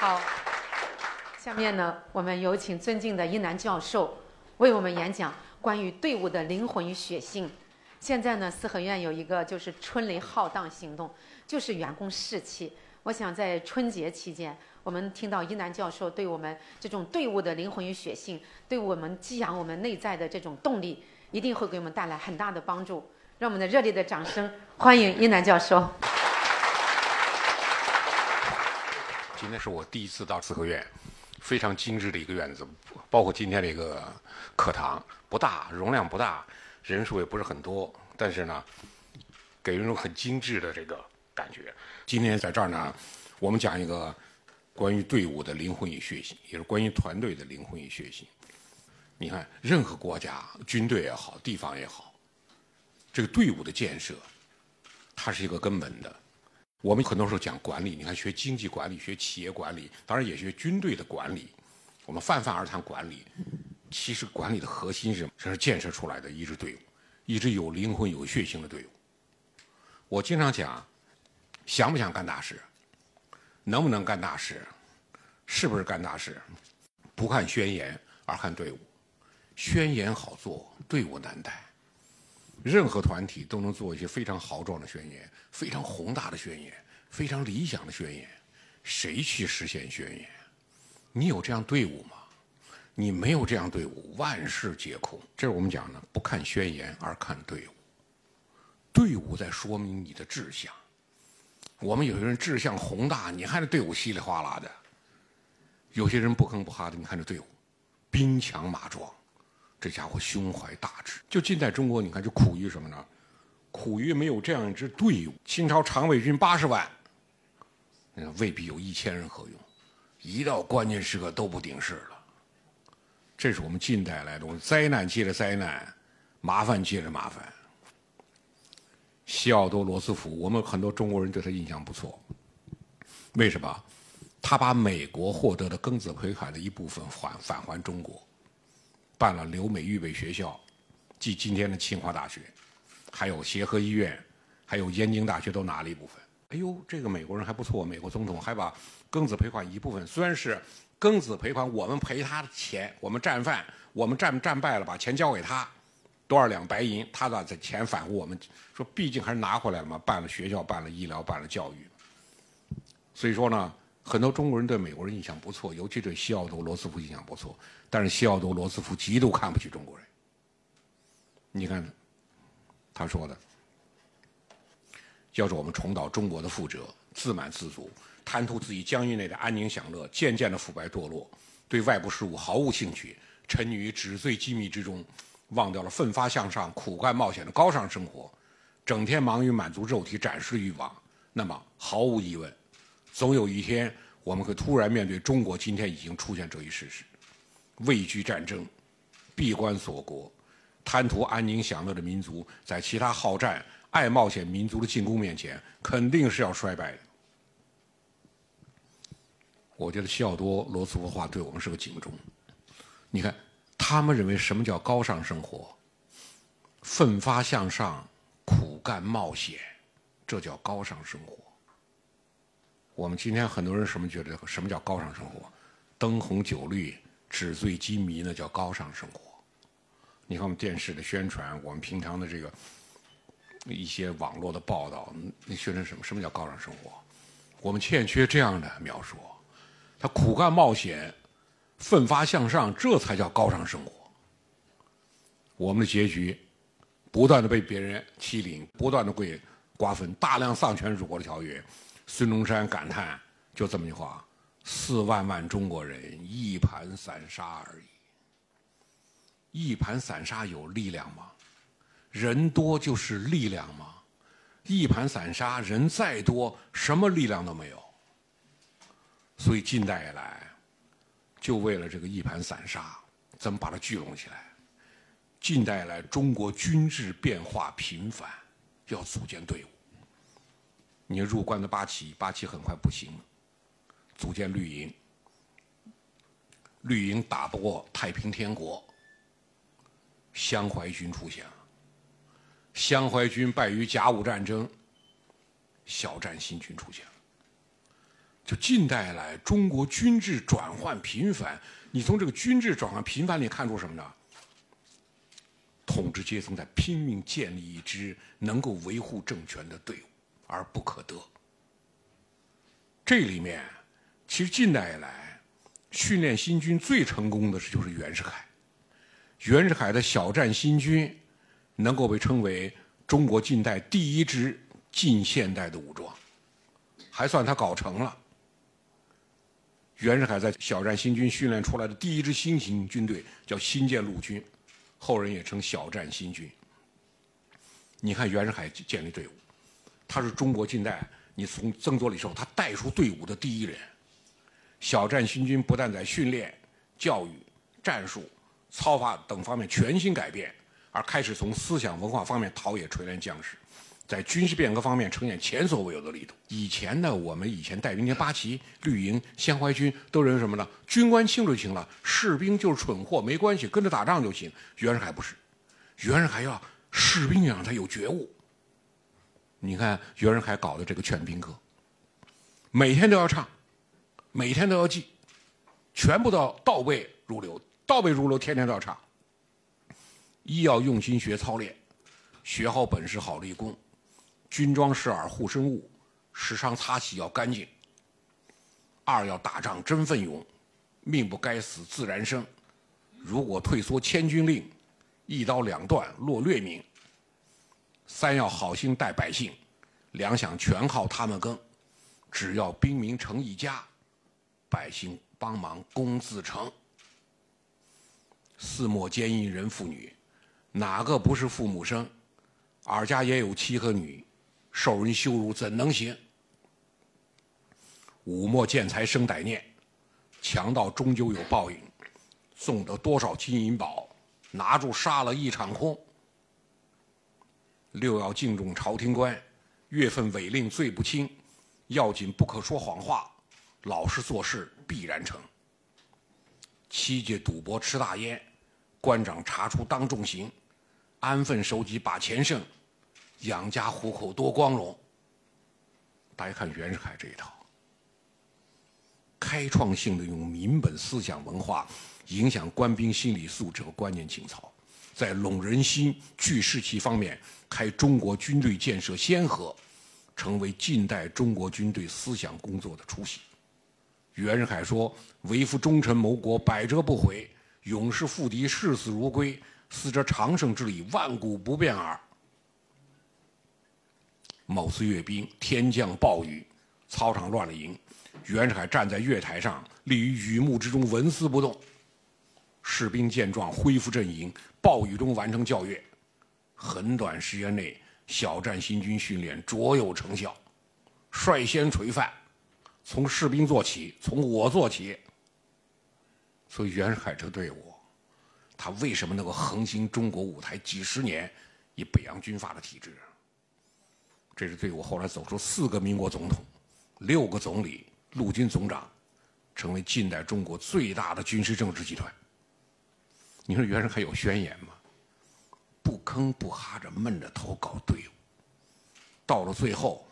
好，下面呢，我们有请尊敬的一南教授为我们演讲关于队伍的灵魂与血性。现在呢，四合院有一个就是春雷浩荡行动，就是员工士气。我想在春节期间，我们听到一南教授对我们这种队伍的灵魂与血性，对我们激扬我们内在的这种动力，一定会给我们带来很大的帮助。让我们的热烈的掌声欢迎一南教授。今天是我第一次到四合院，非常精致的一个院子，包括今天这个课堂不大，容量不大。人数也不是很多，但是呢，给人一种很精致的这个感觉。今天在这儿呢，我们讲一个关于队伍的灵魂与血性，也是关于团队的灵魂与血性。你看，任何国家军队也好，地方也好，这个队伍的建设，它是一个根本的。我们很多时候讲管理，你看学经济管理、学企业管理，当然也学军队的管理。我们泛泛而谈管理。其实管理的核心是什么？这是建设出来的一支队伍，一支有灵魂、有血性的队伍。我经常讲，想不想干大事，能不能干大事，是不是干大事，不看宣言，而看队伍。宣言好做，队伍难带。任何团体都能做一些非常豪壮的宣言，非常宏大的宣言，非常理想的宣言。谁去实现宣言？你有这样队伍吗？你没有这样队伍，万事皆空。这是我们讲的，不看宣言而看队伍。队伍在说明你的志向。我们有些人志向宏大，你看这队伍稀里哗啦的；有些人不吭不哈的，你看这队伍兵强马壮，这家伙胸怀大志。就近代中国，你看就苦于什么呢？苦于没有这样一支队伍。清朝常备军八十万，未必有一千人合用，一到关键时刻都不顶事了。这是我们近代来的灾难接着灾难，麻烦接着麻烦。西奥多·罗斯福，我们很多中国人对他印象不错。为什么？他把美国获得的庚子赔款的一部分还返还中国，办了留美预备学校，即今天的清华大学，还有协和医院，还有燕京大学都拿了一部分。哎呦，这个美国人还不错，美国总统还把庚子赔款一部分，虽然是。庚子赔款，我们赔他的钱，我们战犯，我们战战败了，把钱交给他，多少两白银，他把这钱返还我们。说，毕竟还是拿回来了嘛，办了学校，办了医疗，办了教育。所以说呢，很多中国人对美国人印象不错，尤其对西奥多·罗斯福印象不错。但是西奥多·罗斯福极度看不起中国人。你看，他说的，要是我们重蹈中国的覆辙，自满自足。贪图自己疆域内的安宁享乐，渐渐的腐败堕落，对外部事务毫无兴趣，沉溺于纸醉金迷之中，忘掉了奋发向上、苦干冒险的高尚生活，整天忙于满足肉体展示欲望。那么，毫无疑问，总有一天我们会突然面对中国今天已经出现这一事实：畏惧战争、闭关锁国、贪图安宁享乐的民族，在其他好战、爱冒险民族的进攻面前，肯定是要衰败的。我觉得西奥多·罗斯福的话对我们是个警钟。你看，他们认为什么叫高尚生活？奋发向上、苦干冒险，这叫高尚生活。我们今天很多人什么觉得什么叫高尚生活？灯红酒绿、纸醉金迷，那叫高尚生活。你看我们电视的宣传，我们平常的这个一些网络的报道，那宣传什么？什么叫高尚生活？我们欠缺这样的描述。他苦干冒险，奋发向上，这才叫高尚生活。我们的结局，不断的被别人欺凌，不断的被瓜分，大量丧权辱国的条约。孙中山感叹：“就这么一句话，四万万中国人一盘散沙而已。一盘散沙有力量吗？人多就是力量吗？一盘散沙，人再多，什么力量都没有。”所以近代以来，就为了这个一盘散沙，怎么把它聚拢起来？近代以来，中国军制变化频繁，要组建队伍。你入关的八旗，八旗很快不行了，组建绿营，绿营打不过太平天国，湘淮军出现了，湘淮军败于甲午战争，小站新军出现了。就近代来中国军制转换频繁，你从这个军制转换频繁里看出什么呢？统治阶层在拼命建立一支能够维护政权的队伍，而不可得。这里面，其实近代以来训练新军最成功的是就是袁世凯。袁世凯的小站新军能够被称为中国近代第一支近现代的武装，还算他搞成了。袁世凯在小站新军训练出来的第一支新型军队叫新建陆军。后人也称小站新军。你看袁世凯建立队伍，他是中国近代，你从曾左李寿他带出队伍的第一人。小站新军不但在训练、教育、战术、操法等方面全新改变，而开始从思想文化方面陶冶锤炼将士。在军事变革方面呈现前所未有的力度。以前呢，我们以前带兵连八旗、绿营、湘淮军都认为什么呢？军官轻就行了，士兵就是蠢货，没关系，跟着打仗就行。袁世凯不是，袁世凯要士兵让他有觉悟。你看袁世凯搞的这个劝兵歌，每天都要唱，每天都要记，全部都倒背如流，倒背如流，天天都要唱。一要用心学操练，学好本事好立功。军装饰耳护身物，时常擦洗要干净。二要打仗真奋勇，命不该死自然生。如果退缩千军令，一刀两断落劣名。三要好心待百姓，粮饷全靠他们耕。只要兵民成一家，百姓帮忙工自成。四莫奸淫人妇女，哪个不是父母生？尔家也有妻和女。受人羞辱怎能行？五莫见财生歹念，强盗终究有报应。送得多少金银宝，拿住杀了一场空。六要敬重朝廷官，月份违令罪不轻。要紧不可说谎话，老实做事必然成。七戒赌博吃大烟，官长查出当重刑。安分守己把钱剩。养家糊口多光荣。大家看袁世凯这一套，开创性的用民本思想文化影响官兵心理素质和观念情操，在拢人心、聚士气方面开中国军队建设先河，成为近代中国军队思想工作的雏形。袁世凯说：“为夫忠臣谋国，百折不回；勇士赴敌，视死如归。死者长生之理，万古不变耳。”某次阅兵，天降暴雨，操场乱了营。袁世凯站在月台上，立于雨幕之中，纹丝不动。士兵见状，恢复阵营，暴雨中完成教阅。很短时间内，小站新军训练卓有成效。率先垂范，从士兵做起，从我做起。所以袁世凯这个队伍，他为什么能够横行中国舞台几十年，以北洋军阀的体制？这支队伍后来走出四个民国总统，六个总理、陆军总长，成为近代中国最大的军事政治集团。你说袁世凯有宣言吗？不吭不哈着闷着头搞队伍，到了最后，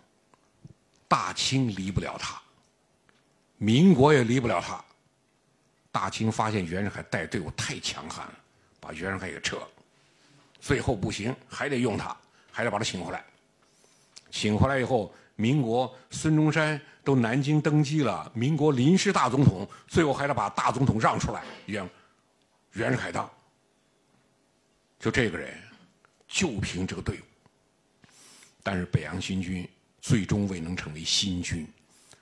大清离不了他，民国也离不了他。大清发现袁世凯带队伍太强悍了，把袁世凯给撤了。最后不行，还得用他，还得把他请回来。请回来以后，民国孙中山都南京登基了，民国临时大总统，最后还得把大总统让出来，让袁世凯当。就这个人，就凭这个队伍。但是北洋新军最终未能成为新军，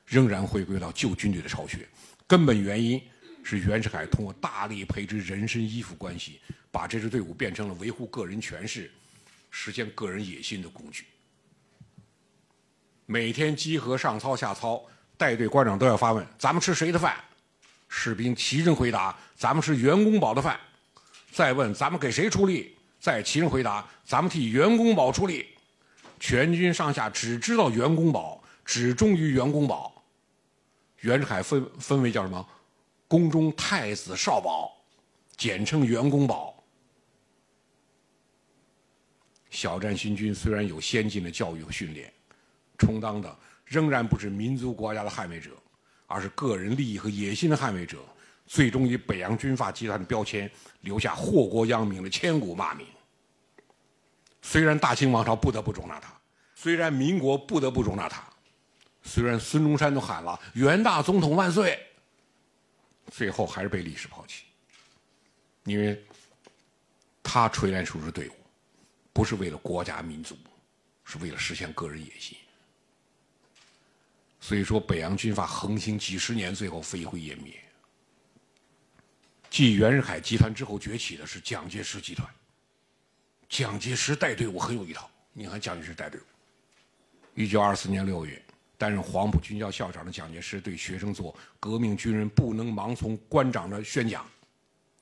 仍然回归到旧军队的巢穴。根本原因是袁世凯通过大力培植人身依附关系，把这支队伍变成了维护个人权势、实现个人野心的工具。每天集合上操下操，带队官长都要发问：“咱们吃谁的饭？”士兵齐声回答：“咱们吃袁公宝的饭。”再问：“咱们给谁出力？”再齐声回答：“咱们替袁公宝出力。”全军上下只知道袁公宝，只忠于袁公宝。袁世凯分分为叫什么？宫中太子少保，简称袁公宝。小站新军虽然有先进的教育和训练。充当的仍然不是民族国家的捍卫者，而是个人利益和野心的捍卫者，最终以北洋军阀集团的标签留下祸国殃民的千古骂名。虽然大清王朝不得不容纳他，虽然民国不得不容纳他，虽然孙中山都喊了“袁大总统万岁”，最后还是被历史抛弃，因为他垂帘属之队伍，不是为了国家民族，是为了实现个人野心。所以说，北洋军阀横行几十年，最后飞灰烟灭。继袁世凯集团之后崛起的是蒋介石集团。蒋介石带队伍很有一套。你看，蒋介石带队伍。一九二四年六月，担任黄埔军校校长的蒋介石对学生做“革命军人不能盲从官长”的宣讲。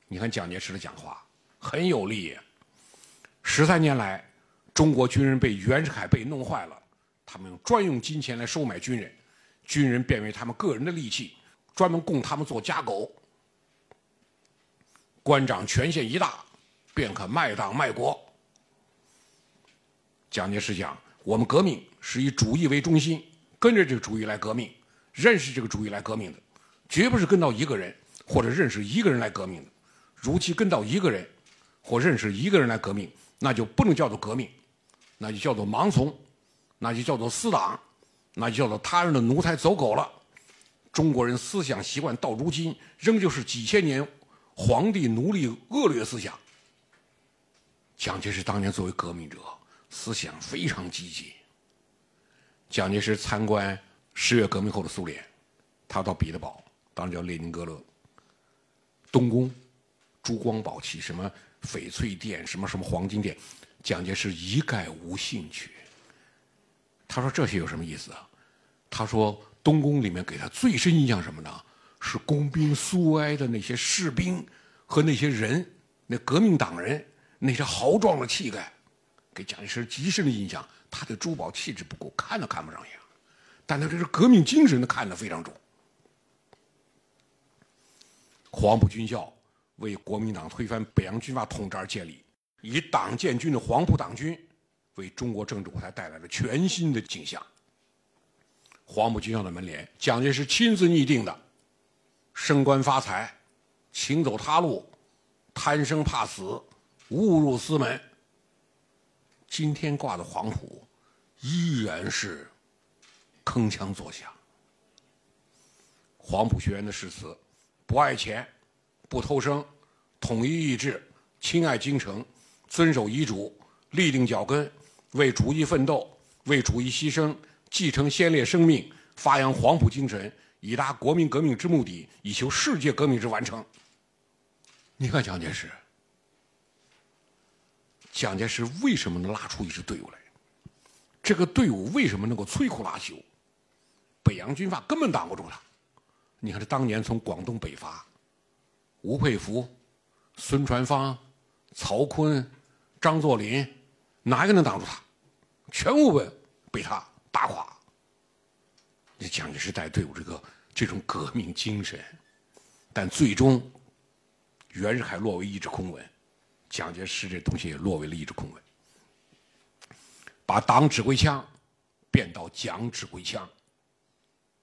你看蒋介石的讲话很有力。十三年来，中国军人被袁世凯被弄坏了，他们用专用金钱来收买军人。军人变为他们个人的利器，专门供他们做家狗。官长权限一大，便可卖党卖国。蒋介石讲：“我们革命是以主义为中心，跟着这个主义来革命，认识这个主义来革命的，绝不是跟到一个人或者认识一个人来革命的。如其跟到一个人或认识一个人来革命，那就不能叫做革命，那就叫做盲从，那就叫做私党。”那就叫做他人的奴才走狗了。中国人思想习惯到如今仍旧是几千年皇帝奴隶恶劣思想。蒋介石当年作为革命者，思想非常积极。蒋介石参观十月革命后的苏联，他到彼得堡，当时叫列宁格勒，东宫，珠光宝气，什么翡翠殿，什么什么黄金殿，蒋介石一概无兴趣。他说这些有什么意思啊？他说东宫里面给他最深印象什么呢？是工兵苏维埃的那些士兵和那些人，那革命党人那些豪壮的气概，给蒋介石极深的印象。他的珠宝气质不够，看都看不上眼，但他这是革命精神，他看得非常重。黄埔军校为国民党推翻北洋军阀统治而建立，以党建军的黄埔党军。为中国政治舞台带来了全新的景象。黄埔军校的门帘，蒋介石亲自拟定的，升官发财，请走他路，贪生怕死，误入私门。今天挂的黄埔，依然是铿锵作响。黄埔学员的誓词：不爱钱，不偷生，统一意志，亲爱京城，遵守遗嘱，立定脚跟。为主义奋斗，为主义牺牲，继承先烈生命，发扬黄埔精神，以达国民革命之目的，以求世界革命之完成。你看蒋介石，蒋介石为什么能拉出一支队伍来？这个队伍为什么能够摧枯拉朽？北洋军阀根本挡不住他。你看，他当年从广东北伐，吴佩孚、孙传芳、曹锟、张作霖，哪一个能挡住他？全部被被他打垮。这蒋介石带队伍这个这种革命精神，但最终袁世凯落为一纸空文，蒋介石这东西也落为了一纸空文。把党指挥枪变到蒋指挥枪。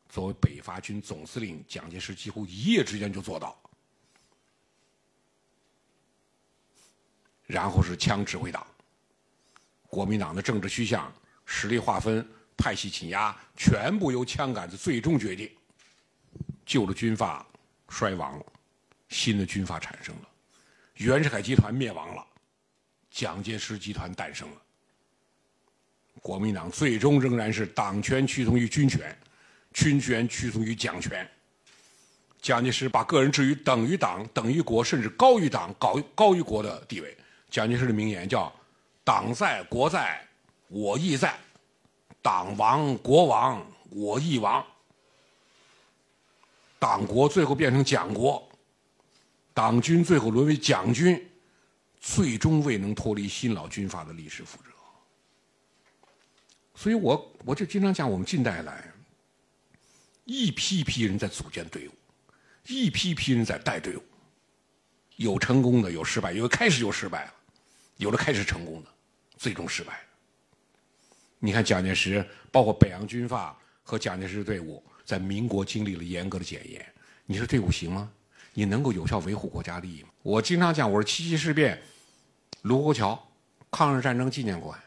作为北伐军总司令，蒋介石几乎一夜之间就做到。然后是枪指挥党。国民党的政治趋向、实力划分、派系挤压，全部由枪杆子最终决定。旧的军阀衰亡了，新的军阀产生了，袁世凯集团灭亡了，蒋介石集团诞生了。国民党最终仍然是党权屈从于军权，军权屈从于蒋权。蒋介石把个人置于等于党、等于国，甚至高于党、高高于国的地位。蒋介石的名言叫。党在国在，我亦在；党亡国亡，我亦亡。党国最后变成蒋国，党军最后沦为蒋军，最终未能脱离新老军阀的历史覆辙。所以我我就经常讲，我们近代来，一批一批人在组建队伍，一批批人在带队伍，有成功的，有失败，有的开始就失败了，有的开始成功的。最终失败。你看蒋介石，包括北洋军阀和蒋介石队伍，在民国经历了严格的检验。你说队伍行吗？你能够有效维护国家利益吗？我经常讲，我说七七事变、卢沟桥、抗日战争纪念馆，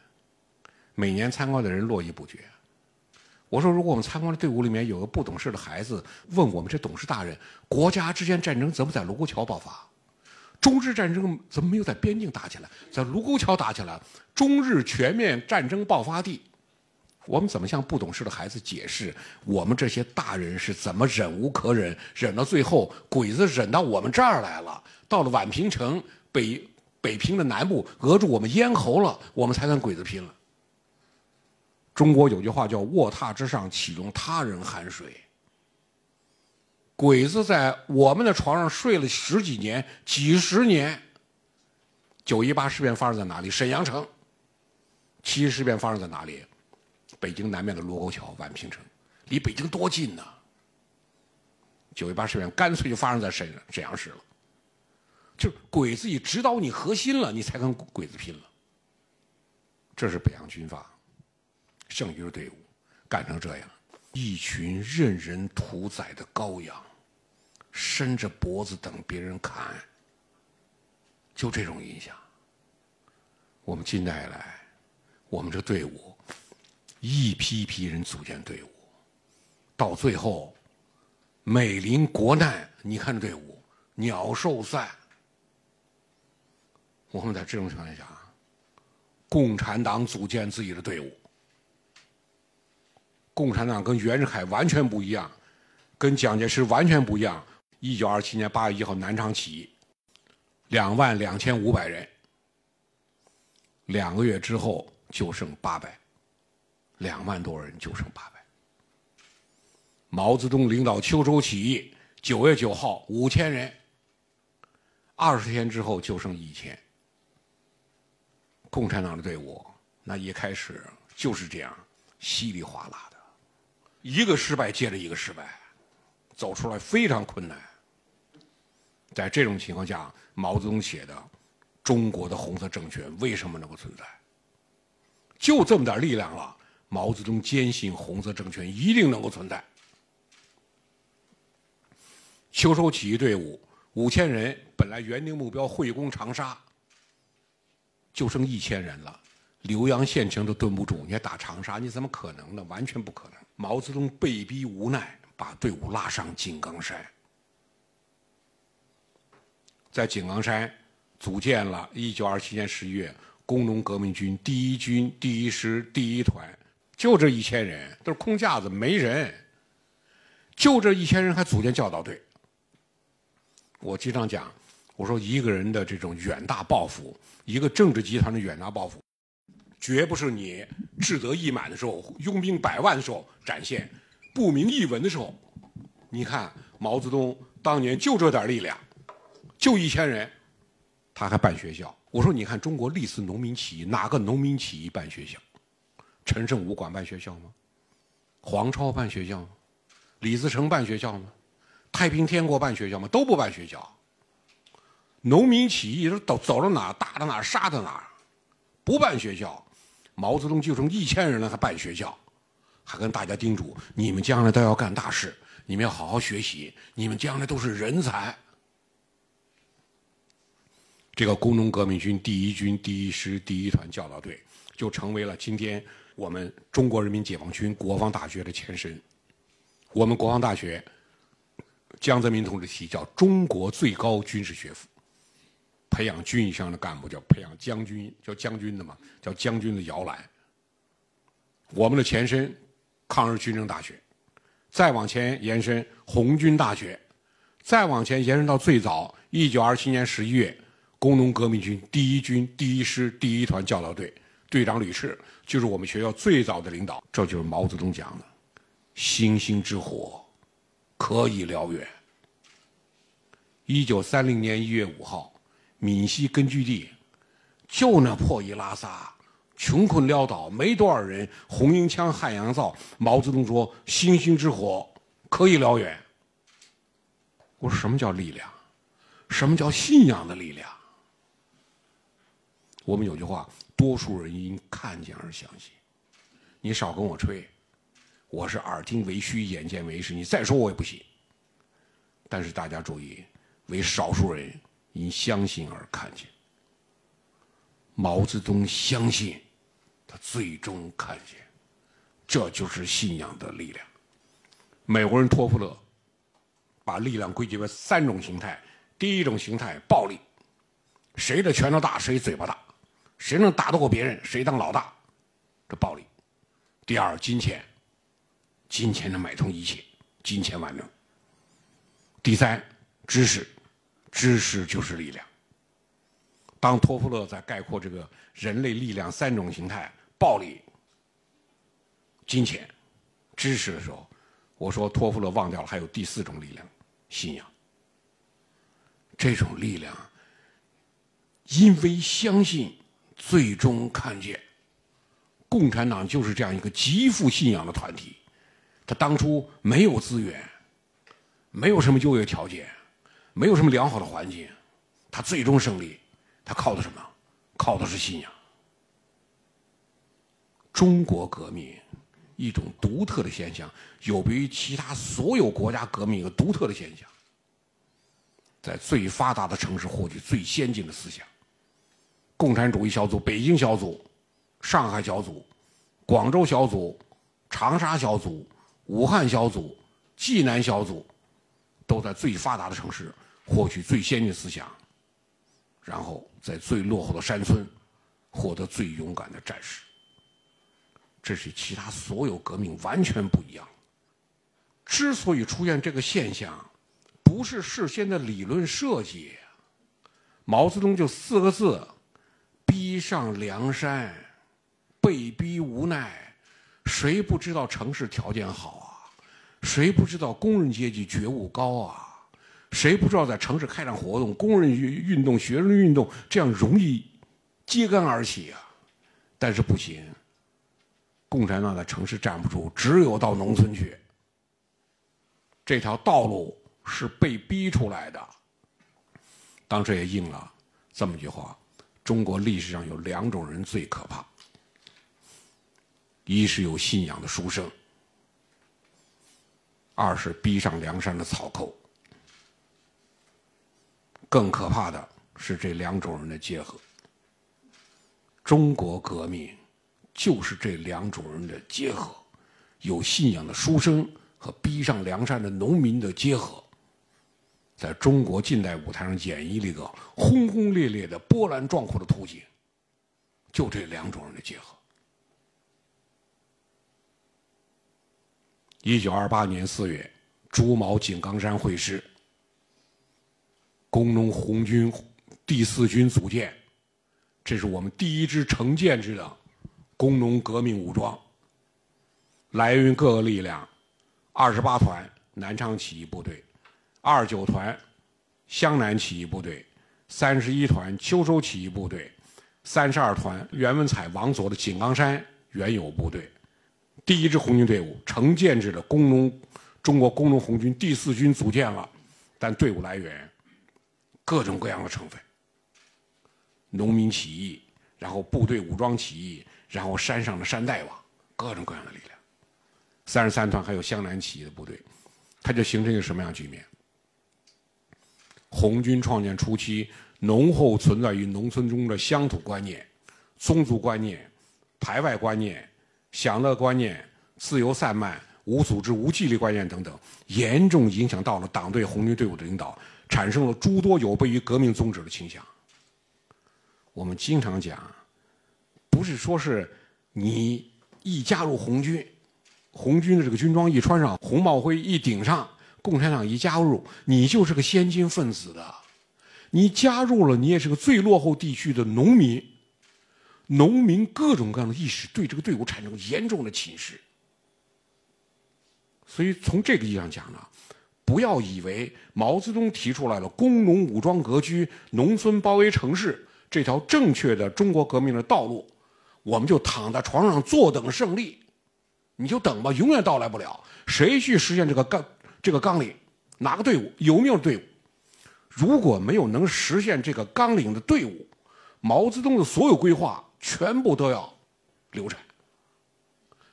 每年参观的人络绎不绝。我说，如果我们参观的队伍里面有个不懂事的孩子，问我们这董事大人，国家之间战争怎么在卢沟桥爆发？中日战争怎么没有在边境打起来，在卢沟桥打起来？中日全面战争爆发地，我们怎么向不懂事的孩子解释？我们这些大人是怎么忍无可忍，忍到最后，鬼子忍到我们这儿来了，到了宛平城北北平的南部，扼住我们咽喉了，我们才跟鬼子拼了。中国有句话叫“卧榻之上岂容他人酣睡”。鬼子在我们的床上睡了十几年、几十年。九一八事变发生在哪里？沈阳城。七七事变发生在哪里？北京南面的卢沟桥、宛平城，离北京多近呢？九一八事变干脆就发生在沈沈阳市了。就是鬼子已指导你核心了，你才跟鬼子拼了。这是北洋军阀。剩余的队伍干成这样，一群任人屠宰的羔羊，伸着脖子等别人砍，就这种印象。我们近代来，我们这队伍一批一批人组建队伍，到最后美临国难，你看这队伍鸟兽散。我们在这种情况下，共产党组建自己的队伍。共产党跟袁世凯完全不一样，跟蒋介石完全不一样。一九二七年八月一号南昌起义，两万两千五百人，两个月之后就剩八百，两万多人就剩八百。毛泽东领导秋收起义，九月九号五千人，二十天之后就剩一千。共产党的队伍那一开始就是这样稀里哗啦的。一个失败接着一个失败，走出来非常困难。在这种情况下，毛泽东写的《中国的红色政权为什么能够存在》，就这么点力量了。毛泽东坚信红色政权一定能够存在。秋收起义队伍五千人，本来原定目标会攻长沙，就剩一千人了。浏阳县城都蹲不住，你还打长沙？你怎么可能呢？完全不可能。毛泽东被逼无奈，把队伍拉上井冈山，在井冈山组建了1927年11月工农革命军第一军第一师第一团，就这一千人，都是空架子，没人。就这一千人还组建教导队。我经常讲，我说一个人的这种远大抱负，一个政治集团的远大抱负。绝不是你志得意满的时候、拥兵百万的时候展现，不明一文的时候。你看毛泽东当年就这点力量，就一千人，他还办学校。我说你看中国历次农民起义，哪个农民起义办学校？陈胜吴广办学校吗？黄超办学校吗？李自成办学校吗？太平天国办学校吗？都不办学校。农民起义是走走到哪打到哪杀到哪，不办学校。毛泽东就剩一千人了，还办学校，还跟大家叮嘱：你们将来都要干大事，你们要好好学习，你们将来都是人才。这个工农革命军第一军第一师第一团教导队，就成为了今天我们中国人民解放军国防大学的前身。我们国防大学，江泽民同志提叫中国最高军事学府。培养军以上的干部叫培养将军，叫将军的嘛，叫将军的摇篮。我们的前身，抗日军政大学，再往前延伸红军大学，再往前延伸到最早一九二七年十一月，工农革命军第一军第一师第一团教导队队长吕赤就是我们学校最早的领导。这就是毛泽东讲的“星星之火，可以燎原”。一九三零年一月五号。闽西根据地就那破衣拉撒、穷困潦倒，没多少人。红缨枪、汉阳造。毛泽东说：“星星之火可以燎原。”我说：“什么叫力量？什么叫信仰的力量？”我们有句话：“多数人因看见而相信。”你少跟我吹，我是耳听为虚，眼见为实，你再说我也不信。但是大家注意，为少数人因相信而看见。毛泽东相信，他最终看见，这就是信仰的力量。美国人托夫勒把力量归结为三种形态：第一种形态暴力，谁的拳头大谁嘴巴大，谁能打得过别人谁当老大，这暴力；第二金钱。金钱能买通一切，金钱万能。第三，知识，知识就是力量。当托夫勒在概括这个人类力量三种形态——暴力、金钱、知识的时候，我说托夫勒忘掉了还有第四种力量——信仰。这种力量，因为相信，最终看见。共产党就是这样一个极富信仰的团体。他当初没有资源，没有什么就业条件，没有什么良好的环境，他最终胜利，他靠的什么？靠的是信仰。中国革命一种独特的现象，有别于其他所有国家革命一个独特的现象，在最发达的城市获取最先进的思想。共产主义小组北京小组、上海小组、广州小组、长沙小组。武汉小组、济南小组都在最发达的城市获取最先进思想，然后在最落后的山村获得最勇敢的战士。这是其他所有革命完全不一样。之所以出现这个现象，不是事先的理论设计。毛泽东就四个字：逼上梁山，被逼无奈。谁不知道城市条件好啊？谁不知道工人阶级觉悟高啊？谁不知道在城市开展活动，工人运运动、学生运动这样容易揭竿而起啊？但是不行，共产党在城市站不住，只有到农村去。这条道路是被逼出来的。当时也应了这么句话：中国历史上有两种人最可怕。一是有信仰的书生，二是逼上梁山的草寇。更可怕的是这两种人的结合。中国革命就是这两种人的结合，有信仰的书生和逼上梁山的农民的结合，在中国近代舞台上演绎了一个轰轰烈烈的波澜壮阔的图景。就这两种人的结合。一九二八年四月，朱毛井冈山会师，工农红军第四军组建，这是我们第一支成建制的工农革命武装。来源于各个力量：二十八团南昌起义部队，二九团湘南起义部队，三十一团秋收起义部队，三十二团袁文彩、王佐的井冈山原有部队。第一支红军队伍，成建制的工农中国工农红军第四军组建了，但队伍来源各种各样的成分：农民起义，然后部队武装起义，然后山上的山大王，各种各样的力量。三十三团还有湘南起义的部队，它就形成一个什么样的局面？红军创建初期，浓厚存在于农村中的乡土观念、宗族观念、排外观念。享乐观念、自由散漫、无组织、无纪律观念等等，严重影响到了党对红军队伍的领导，产生了诸多有悖于革命宗旨的倾向。我们经常讲，不是说是你一加入红军，红军的这个军装一穿上，红帽徽一顶上，共产党一加入，你就是个先进分子的。你加入了，你也是个最落后地区的农民。农民各种各样的意识对这个队伍产生严重的侵蚀，所以从这个意义上讲呢，不要以为毛泽东提出来了工农武装割据、农村包围城市这条正确的中国革命的道路，我们就躺在床上坐等胜利，你就等吧，永远到来不了。谁去实现这个纲这个纲领？哪个队伍有没有队伍？如果没有能实现这个纲领的队伍，毛泽东的所有规划。全部都要流产，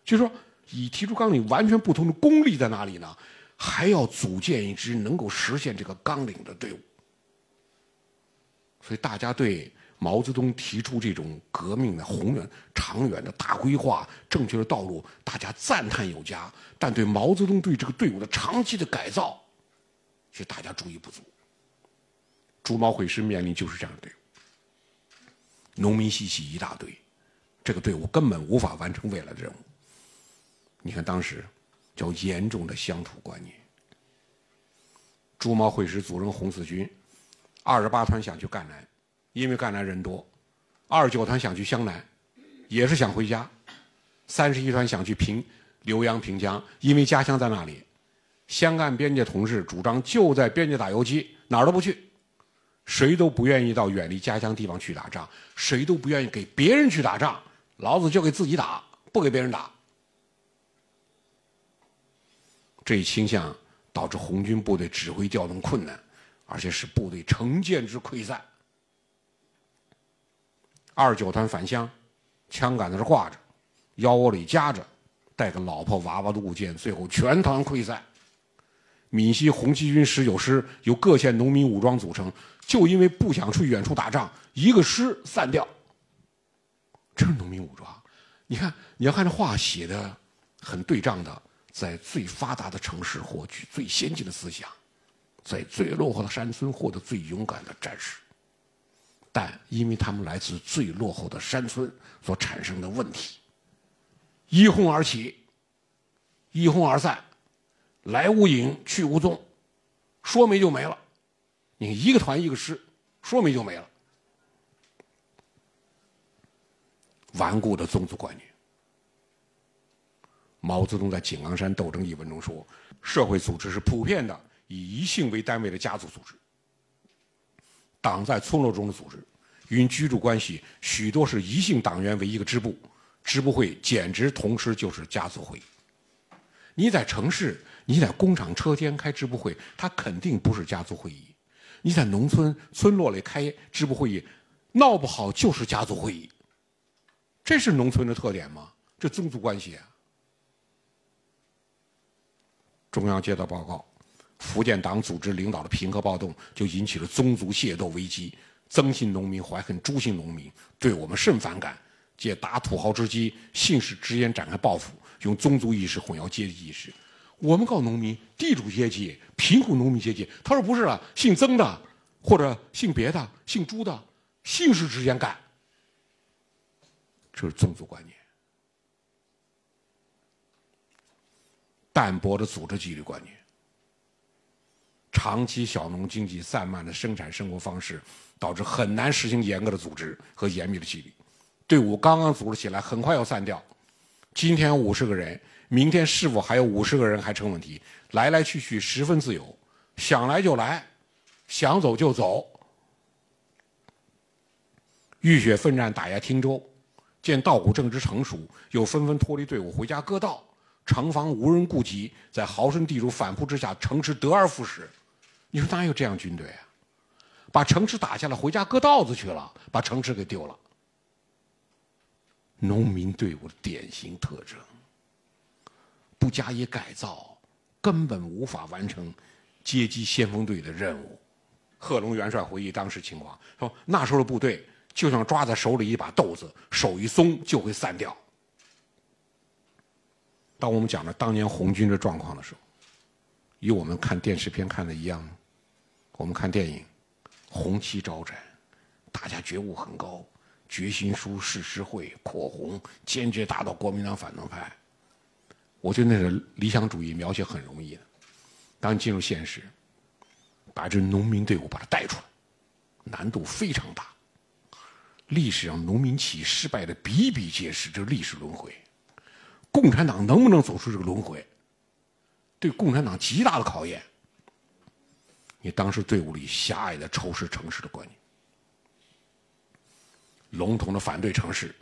就说，以提出纲领完全不同的功力在哪里呢？还要组建一支能够实现这个纲领的队伍。所以大家对毛泽东提出这种革命的宏远、长远的大规划、正确的道路，大家赞叹有加；但对毛泽东对这个队伍的长期的改造，其实大家注意不足。朱毛会师面临就是这样的队伍，农民西起一大堆，这个队伍根本无法完成未来的任务。你看当时叫严重的乡土观念。朱毛会师组成红四军。二十八团想去赣南，因为赣南人多；二十九团想去湘南，也是想回家；三十一团想去平浏阳平江，因为家乡在那里。湘赣边界同志主张就在边界打游击，哪儿都不去，谁都不愿意到远离家乡地方去打仗，谁都不愿意给别人去打仗，老子就给自己打，不给别人打。这一倾向导致红军部队指挥调动困难。而且使部队成建制溃散。二九团返乡，枪杆子是挂着，腰窝里夹着，带个老婆娃娃的物件，最后全团溃散。闽西红七军十九师由各县农民武装组成，就因为不想去远处打仗，一个师散掉。这是农民武装。你看，你要看这话写的很对仗的，在最发达的城市获取最先进的思想。在最落后的山村获得最勇敢的战士，但因为他们来自最落后的山村所产生的问题，一哄而起，一哄而散，来无影去无踪，说没就没了。你一个团一个师，说没就没了。顽固的宗族观念。毛泽东在《井冈山斗争》一文中说：“社会组织是普遍的。”以一姓为单位的家族组织，党在村落中的组织，因居住关系，许多是一姓党员为一个支部，支部会简直同时就是家族会议。你在城市，你在工厂车间开支部会，它肯定不是家族会议；你在农村村落里开支部会议，闹不好就是家族会议。这是农村的特点吗？这宗族关系啊！中央接到报告。福建党组织领导的平和暴动，就引起了宗族械斗危机。曾姓农民怀恨朱姓农民，对我们甚反感，借打土豪之机，姓氏之间展开报复，用宗族意识混淆阶级意识。我们告农民，地主阶级、贫苦农民阶级。他说不是啊，姓曾的或者姓别的、姓朱的，姓氏之间干。这是宗族观念，淡薄的组织纪律观念。长期小农经济散漫的生产生活方式，导致很难实行严格的组织和严密的纪律。队伍刚刚组织起来，很快要散掉。今天五十个人，明天是否还有五十个人还成问题。来来去去十分自由，想来就来，想走就走。浴血奋战打压汀州，见稻谷正值成熟，又纷纷脱离队伍回家割稻。城防无人顾及，在豪绅地主反扑之下，城池得而复失。你说哪有这样军队啊？把城池打下来，回家割稻子去了，把城池给丢了。农民队伍的典型特征，不加以改造，根本无法完成阶级先锋队的任务。贺龙元帅回忆当时情况说：“那时候的部队就像抓在手里一把豆子，手一松就会散掉。”当我们讲了当年红军的状况的时候，与我们看电视片看的一样？我们看电影，红旗招展，大家觉悟很高，决心书誓师会扩红，坚决打倒国民党反动派。我觉得那是理想主义描写很容易的，当进入现实，把这农民队伍把它带出来，难度非常大。历史上农民起义失败的比比皆是，这历史轮回。共产党能不能走出这个轮回，对共产党极大的考验。你当时队伍里狭隘的仇视城市的观念，笼统的反对城市，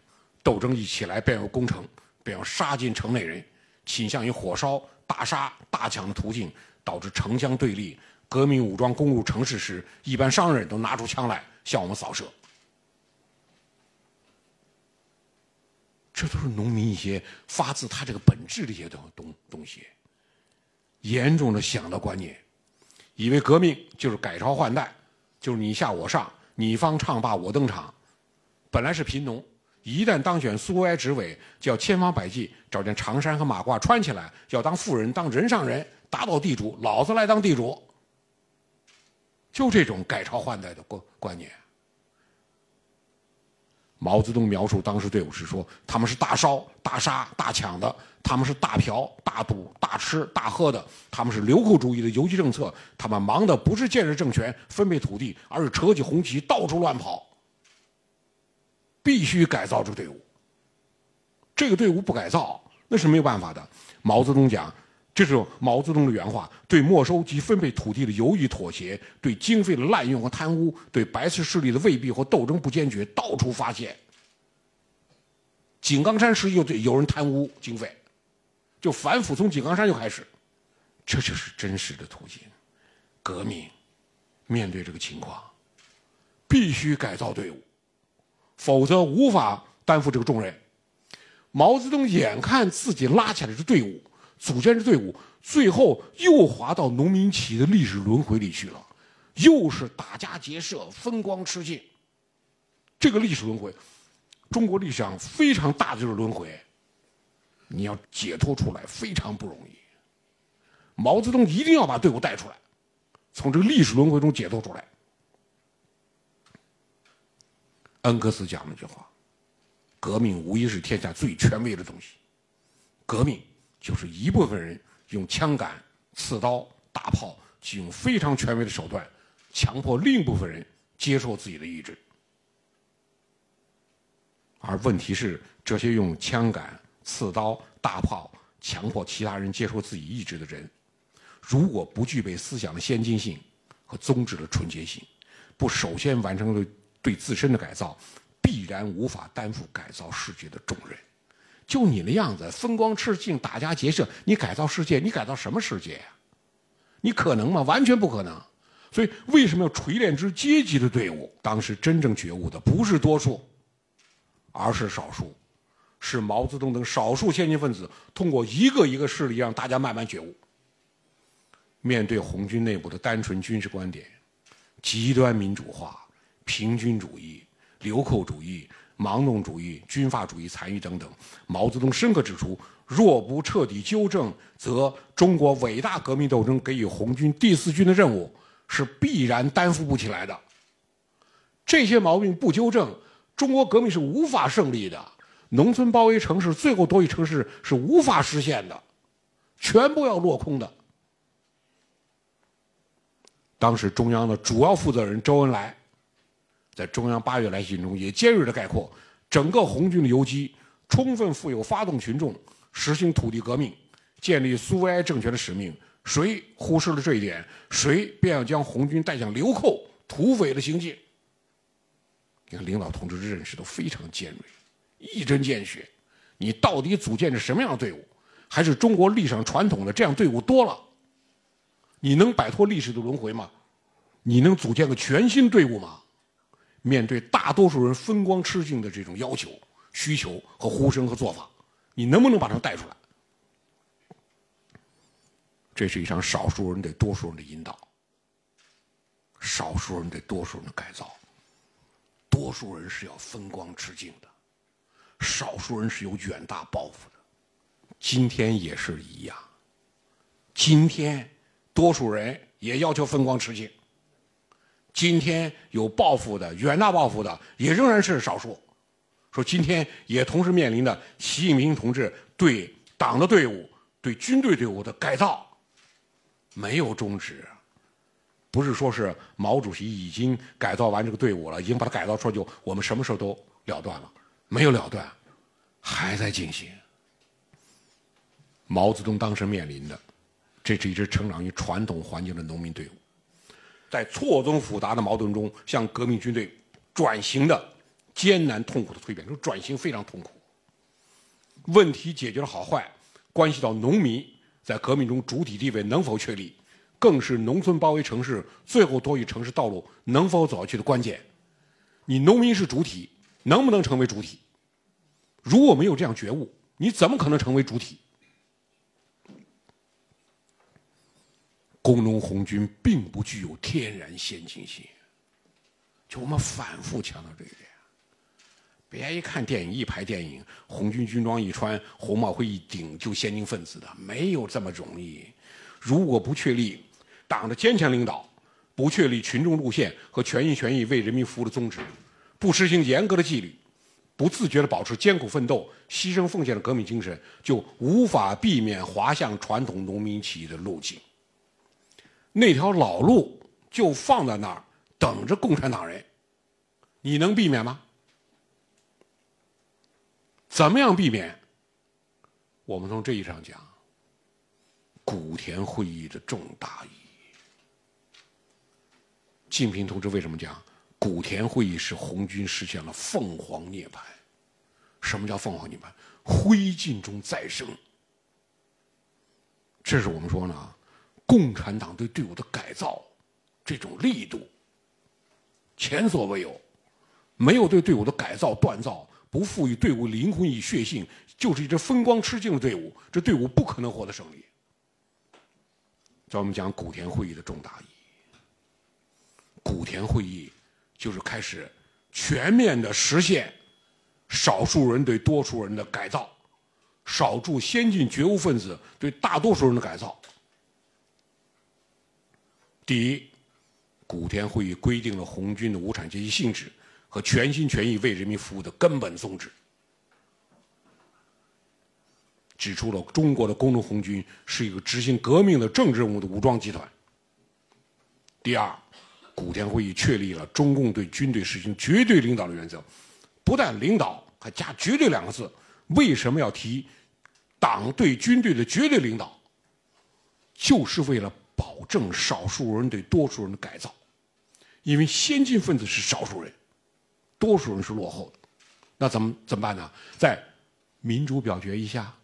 斗争一起来便要攻城，便要杀进城内人，倾向于火烧、大杀、大抢的途径，导致城乡对立。革命武装攻入城市时，一般商人都拿出枪来向我们扫射。这都是农民一些发自他这个本质的一些东东东西，严重的想的观念，以为革命就是改朝换代，就是你下我上，你方唱罢我登场。本来是贫农，一旦当选苏维埃执委，就要千方百计找件长衫和马褂穿起来，要当富人，当人上人，打倒地主，老子来当地主。就这种改朝换代的观观念。毛泽东描述当时队伍是说，他们是大烧、大杀、大抢的，他们是大嫖、大赌、大吃、大喝的，他们是流寇主义的游击政策，他们忙的不是建设政权、分配土地，而是扯起红旗到处乱跑。必须改造这个队伍。这个队伍不改造，那是没有办法的。毛泽东讲。这是毛泽东的原话：对没收及分配土地的犹豫妥协，对经费的滥用和贪污，对白色势力的未必和斗争不坚决，到处发现。井冈山时就对有人贪污经费，就反腐从井冈山就开始，这就是真实的途径。革命面对这个情况，必须改造队伍，否则无法担负这个重任。毛泽东眼看自己拉起来的队伍。组建这队伍，最后又滑到农民起义的历史轮回里去了，又是打家劫舍、风光吃尽。这个历史轮回，中国历史上非常大的就是轮回，你要解脱出来非常不容易。毛泽东一定要把队伍带出来，从这个历史轮回中解脱出来。恩格斯讲了一句话：“革命无疑是天下最权威的东西。”革命。就是一部分人用枪杆、刺刀、大炮，使用非常权威的手段，强迫另一部分人接受自己的意志。而问题是，这些用枪杆、刺刀、大炮强迫其他人接受自己意志的人，如果不具备思想的先进性和宗旨的纯洁性，不首先完成了对自身的改造，必然无法担负改造世界的重任。就你那样子，风光赤尽，打家劫舍，你改造世界？你改造什么世界呀？你可能吗？完全不可能。所以，为什么要锤炼之阶级的队伍？当时真正觉悟的不是多数，而是少数，是毛泽东等少数先进分子通过一个一个势力，让大家慢慢觉悟。面对红军内部的单纯军事观点、极端民主化、平均主义、流寇主义。盲动主义、军阀主义残余等等，毛泽东深刻指出：若不彻底纠正，则中国伟大革命斗争给予红军第四军的任务是必然担负不起来的。这些毛病不纠正，中国革命是无法胜利的。农村包围城市，最后夺取城市是无法实现的，全部要落空的。当时中央的主要负责人周恩来。在中央八月来信中，也尖锐地概括整个红军的游击，充分负有发动群众、实行土地革命、建立苏维埃政权的使命。谁忽视了这一点，谁便要将红军带向流寇、土匪的行径。你看，领导同志认识都非常尖锐，一针见血。你到底组建着什么样的队伍？还是中国历史上传统的这样队伍多了？你能摆脱历史的轮回吗？你能组建个全新队伍吗？面对大多数人风光吃尽的这种要求、需求和呼声和做法，你能不能把他们带出来？这是一场少数人对多数人的引导，少数人对多数人的改造。多数人是要风光吃尽的，少数人是有远大抱负的。今天也是一样，今天多数人也要求风光吃尽。今天有抱负的、远大抱负的，也仍然是少数。说今天也同时面临的习近平同志对党的队伍、对军队队伍的改造，没有终止。不是说是毛主席已经改造完这个队伍了，已经把它改造出来，就我们什么时候都了断了？没有了断，还在进行。毛泽东当时面临的，这是一支成长于传统环境的农民队伍。在错综复杂的矛盾中，向革命军队转型的艰难痛苦的蜕变，这转型非常痛苦。问题解决的好坏，关系到农民在革命中主体地位能否确立，更是农村包围城市最后夺取城市道路能否走下去的关键。你农民是主体，能不能成为主体？如果没有这样觉悟，你怎么可能成为主体？工农红军并不具有天然先进性，就我们反复强调这一点。别一看电影，一拍电影，红军军装一穿，红帽会一顶就先进分子的，没有这么容易。如果不确立党的坚强领导，不确立群众路线和全心全意为人民服务的宗旨，不实行严格的纪律，不自觉地保持艰苦奋斗、牺牲奉献的革命精神，就无法避免滑向传统农民起义的路径。那条老路就放在那儿，等着共产党人，你能避免吗？怎么样避免？我们从这意义上讲，古田会议的重大意义。晋平同志为什么讲古田会议是红军实现了凤凰涅槃？什么叫凤凰涅槃？灰烬中再生。这是我们说呢。共产党对队伍的改造，这种力度前所未有。没有对队伍的改造锻造，不赋予队伍灵魂与血性，就是一支风光吃尽的队伍，这队伍不可能获得胜利。在我们讲古田会议的重大意义，古田会议就是开始全面的实现少数人对多数人的改造，少数先进觉悟分子对大多数人的改造。第一，古田会议规定了红军的无产阶级性质和全心全意为人民服务的根本宗旨，指出了中国的工农红军是一个执行革命的政治任务的武装集团。第二，古田会议确立了中共对军队实行绝对领导的原则，不但领导，还加“绝对”两个字。为什么要提党对军队的绝对领导？就是为了。保证少数人对多数人的改造，因为先进分子是少数人，多数人是落后的，那怎么怎么办呢？在民主表决一下，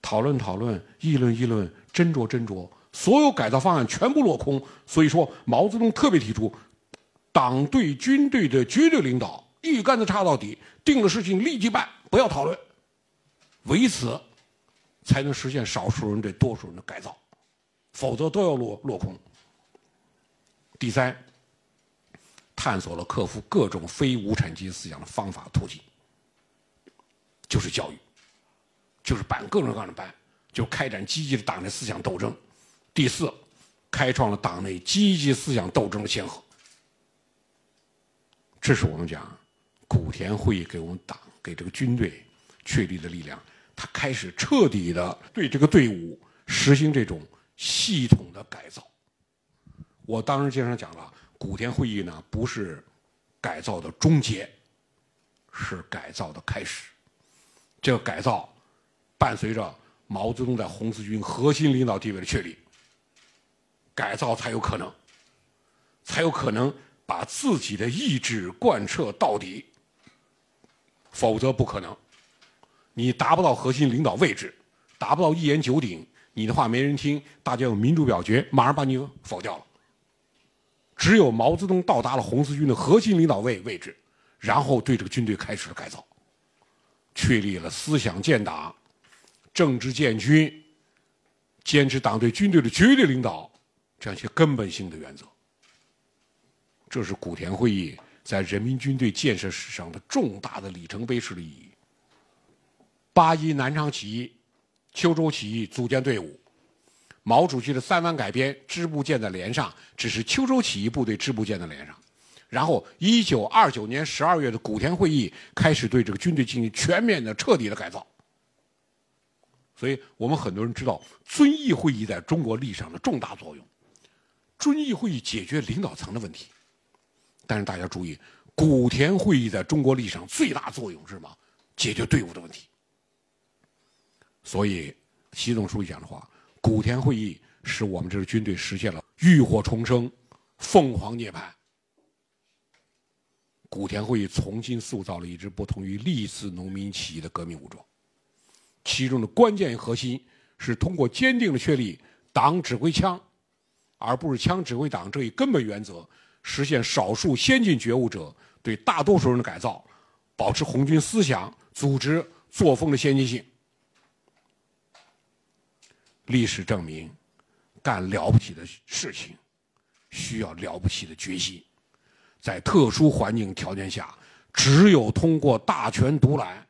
讨论讨论，议论议论，斟酌斟酌，所有改造方案全部落空。所以说，毛泽东特别提出，党对军队的绝对领导，一竿子插到底，定了事情立即办，不要讨论，唯此才能实现少数人对多数人的改造。否则都要落落空。第三，探索了克服各种非无产阶级思想的方法途径，就是教育，就是办各种各样的班，就开展积极的党内思想斗争。第四，开创了党内积极思想斗争的先河。这是我们讲古田会议给我们党、给这个军队确立的力量。他开始彻底的对这个队伍实行这种。系统的改造，我当时经常讲了，古田会议呢不是改造的终结，是改造的开始。这个改造伴随着毛泽东在红四军核心领导地位的确立，改造才有可能，才有可能把自己的意志贯彻到底，否则不可能。你达不到核心领导位置，达不到一言九鼎。你的话没人听，大家用民主表决，马上把你否掉了。只有毛泽东到达了红四军的核心领导位位置，然后对这个军队开始了改造，确立了思想建党、政治建军、坚持党对军队的绝对领导这样一些根本性的原则。这是古田会议在人民军队建设史上的重大的里程碑式的意义。八一南昌起义。秋收起义组建队伍，毛主席的三湾改编，支部建在连上，只是秋收起义部队支部建在连上。然后，一九二九年十二月的古田会议开始对这个军队进行全面的、彻底的改造。所以我们很多人知道遵义会议在中国历史上的重大作用。遵义会议解决领导层的问题，但是大家注意，古田会议在中国历史上最大作用是什么？解决队伍的问题。所以，习总书记讲的话，古田会议使我们这支军队实现了浴火重生、凤凰涅槃。古田会议重新塑造了一支不同于历次农民起义的革命武装，其中的关键核心是通过坚定的确立“党指挥枪，而不是枪指挥党”这一根本原则，实现少数先进觉悟者对大多数人的改造，保持红军思想、组织作风的先进性。历史证明，干了不起的事情，需要了不起的决心。在特殊环境条件下，只有通过大权独揽，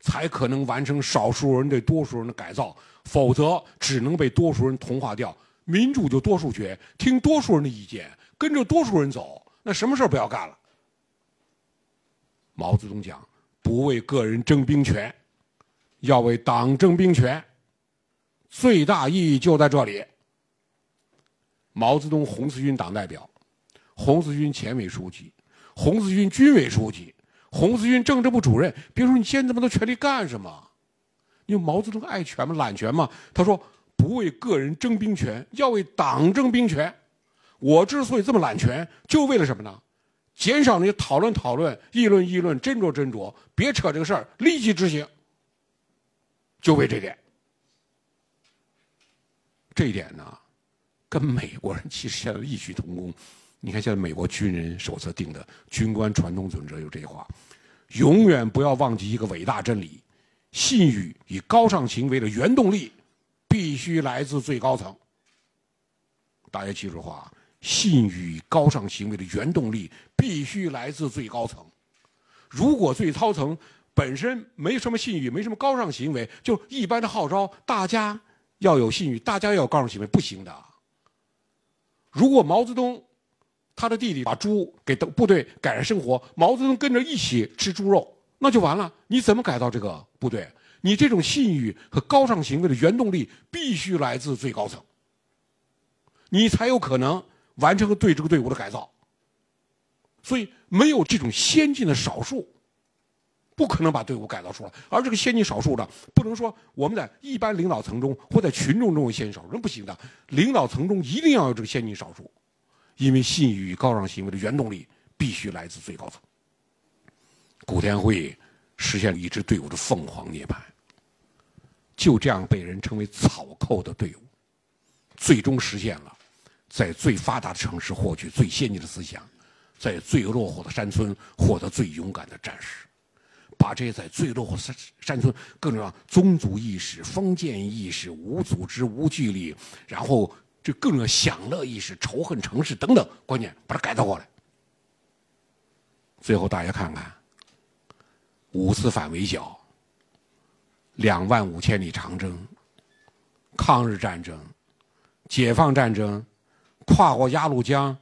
才可能完成少数人对多数人的改造。否则，只能被多数人同化掉。民主就多数决，听多数人的意见，跟着多数人走，那什么事不要干了？毛泽东讲：不为个人争兵权，要为党争兵权。最大意义就在这里。毛泽东红四军党代表，红四军前委书记，红四军军委书记，红四军政治部主任。别说你兼这么多权力干什么？因为毛泽东爱权嘛，揽权嘛。他说。不为个人争兵权，要为党争兵权。我之所以这么揽权，就为了什么呢？减少那些讨论讨论、议论议论、斟酌斟酌，别扯这个事儿，立即执行。就为这点。这一点呢，跟美国人其实现在异曲同工。你看，现在美国军人手册定的《军官传统准则》有这句话：永远不要忘记一个伟大真理，信誉与高尚行为的原动力。必须来自最高层。大家记住话：信誉高尚行为的原动力必须来自最高层。如果最高层本身没什么信誉，没什么高尚行为，就一般的号召大家要有信誉，大家要有高尚行为，不行的。如果毛泽东他的弟弟把猪给部队改善生活，毛泽东跟着一起吃猪肉，那就完了。你怎么改造这个部队？你这种信誉和高尚行为的原动力必须来自最高层，你才有可能完成对这个队伍的改造。所以，没有这种先进的少数，不可能把队伍改造出来。而这个先进少数的，不能说我们在一般领导层中或在群众中有先进少数，那不行的。领导层中一定要有这个先进少数，因为信誉与高尚行为的原动力必须来自最高层。古田会实现了一支队伍的凤凰涅槃。就这样被人称为“草寇”的队伍，最终实现了在最发达的城市获取最先进的思想，在最落后的山村获得最勇敢的战士，把这些在最落后山山村更重要宗族意识、封建意识、无组织、无纪律，然后这各种享乐意识、仇恨城市等等观念，把它改造过来。最后大家看看，五次反围剿。两万五千里长征，抗日战争，解放战争，跨过鸭绿江，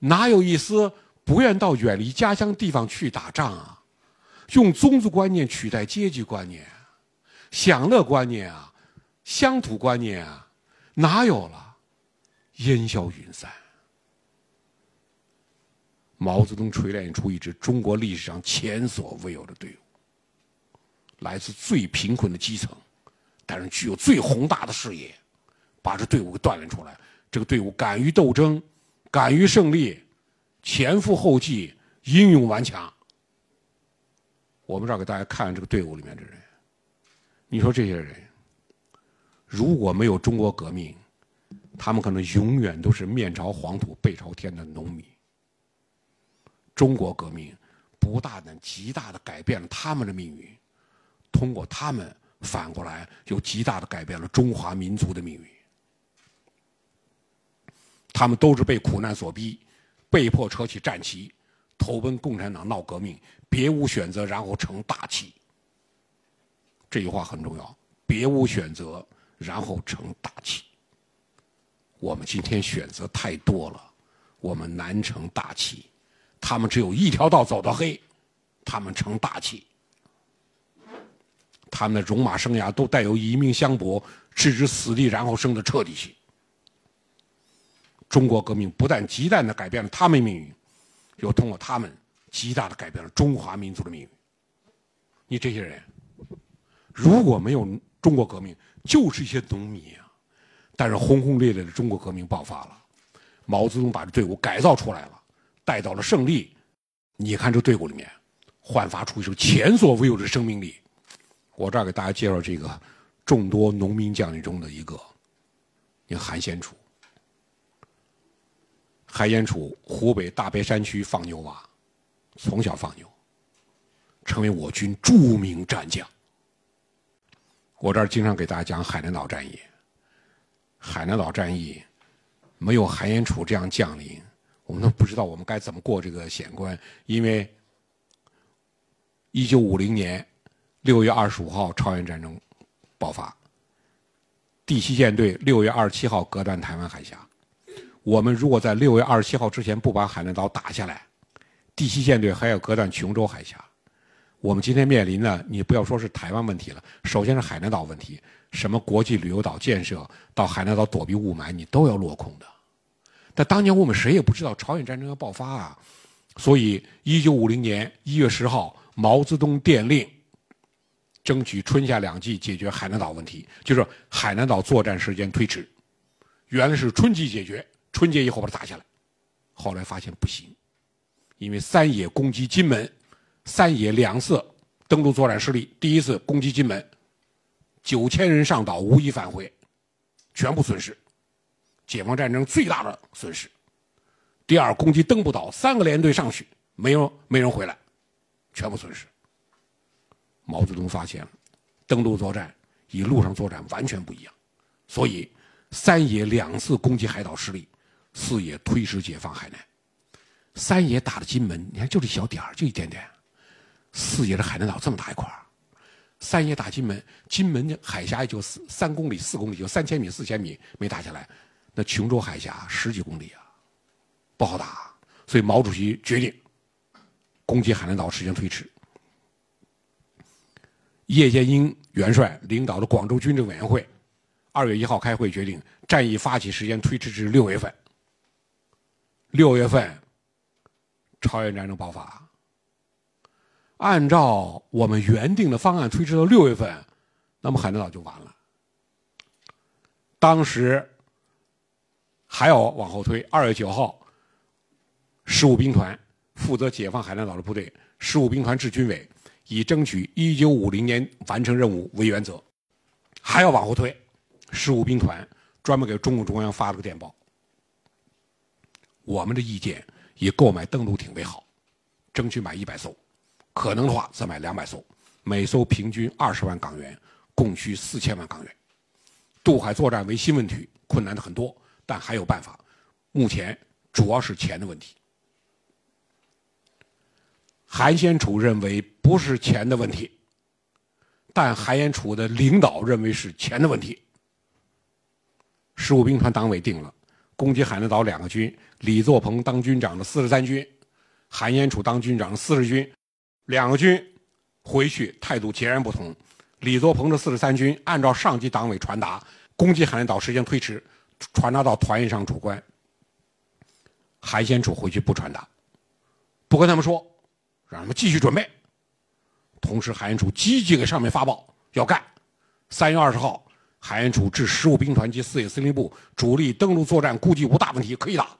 哪有一丝不愿到远离家乡地方去打仗啊？用宗族观念取代阶级观念，享乐观念啊，乡土观念啊，哪有了？烟消云散。毛泽东锤炼出一支中国历史上前所未有的队伍。来自最贫困的基层，但是具有最宏大的视野，把这队伍给锻炼出来。这个队伍敢于斗争，敢于胜利，前赴后继，英勇顽强。我们这儿给大家看这个队伍里面的人，你说这些人如果没有中国革命，他们可能永远都是面朝黄土背朝天的农民。中国革命不大但极大的改变了他们的命运。通过他们，反过来又极大的改变了中华民族的命运。他们都是被苦难所逼，被迫扯起战旗，投奔共产党闹革命，别无选择，然后成大器。这句话很重要，别无选择，然后成大器。我们今天选择太多了，我们难成大器。他们只有一条道走到黑，他们成大器。他们的戎马生涯都带有以命相搏、置之死地然后生的彻底性。中国革命不但极大的改变了他们命运，又通过他们极大的改变了中华民族的命运。你这些人，如果没有中国革命，就是一些农民啊。但是轰轰烈烈的中国革命爆发了，毛泽东把这队伍改造出来了，带到了胜利。你看这队伍里面，焕发出一种前所未有的生命力。我这儿给大家介绍这个众多农民将领中的一个，你看韩先楚。韩先楚湖北大别山区放牛娃，从小放牛，成为我军著名战将。我这儿经常给大家讲海南岛战役。海南岛战役没有韩延楚这样将领，我们都不知道我们该怎么过这个险关。因为一九五零年六月二十五号朝鲜战争爆发，第七舰队六月二十七号隔断台湾海峡。我们如果在六月二十七号之前不把海南岛打下来，第七舰队还要隔断琼州海峡。我们今天面临的，你不要说是台湾问题了，首先是海南岛问题。什么国际旅游岛建设，到海南岛躲避雾霾，你都要落空的。但当年我们谁也不知道朝鲜战争要爆发啊，所以一九五零年一月十号，毛泽东电令，争取春夏两季解决海南岛问题，就是海南岛作战时间推迟。原来是春季解决，春节以后把它打下来，后来发现不行，因为三野攻击金门。三野两次登陆作战失利，第一次攻击金门，九千人上岛无一返回，全部损失，解放战争最大的损失。第二攻击登步岛，三个连队上去，没有没人回来，全部损失。毛泽东发现了，登陆作战与陆上作战完全不一样，所以三野两次攻击海岛失利，四野推迟解放海南。三野打的金门，你看就这小点儿，就一点点。四野的海南岛这么大一块儿，三野打金门，金门的海峡也就四三公里、四公里，就三千米、四千米没打下来。那琼州海峡十几公里啊，不好打。所以毛主席决定攻击海南岛时间推迟。叶剑英元帅领导的广州军政委员会二月一号开会决定，战役发起时间推迟至六月份。六月份，朝鲜战争爆发。按照我们原定的方案推迟到六月份，那么海南岛就完了。当时还要往后推，二月九号，十五兵团负责解放海南岛的部队，十五兵团致军委，以争取一九五零年完成任务为原则，还要往后推。十五兵团专门给中共中央发了个电报，我们的意见以购买登陆艇为好，争取买一百艘。可能的话，再买两百艘，每艘平均二十万港元，共需四千万港元。渡海作战为新问题，困难的很多，但还有办法。目前主要是钱的问题。韩先楚认为不是钱的问题，但韩先楚的领导认为是钱的问题。十五兵团党委定了，攻击海南岛两个军，李作鹏当军长的四十三军，韩先楚当军长的四十军。两个军回去态度截然不同。李作鹏的四十三军按照上级党委传达，攻击海南岛时间推迟，传达到团以上主官。韩先楚回去不传达，不跟他们说，让他们继续准备。同时，韩先楚积极给上面发报要干。三月二十号，韩先楚致十五兵团及四野司令部，主力登陆作战估计无大问题，可以打。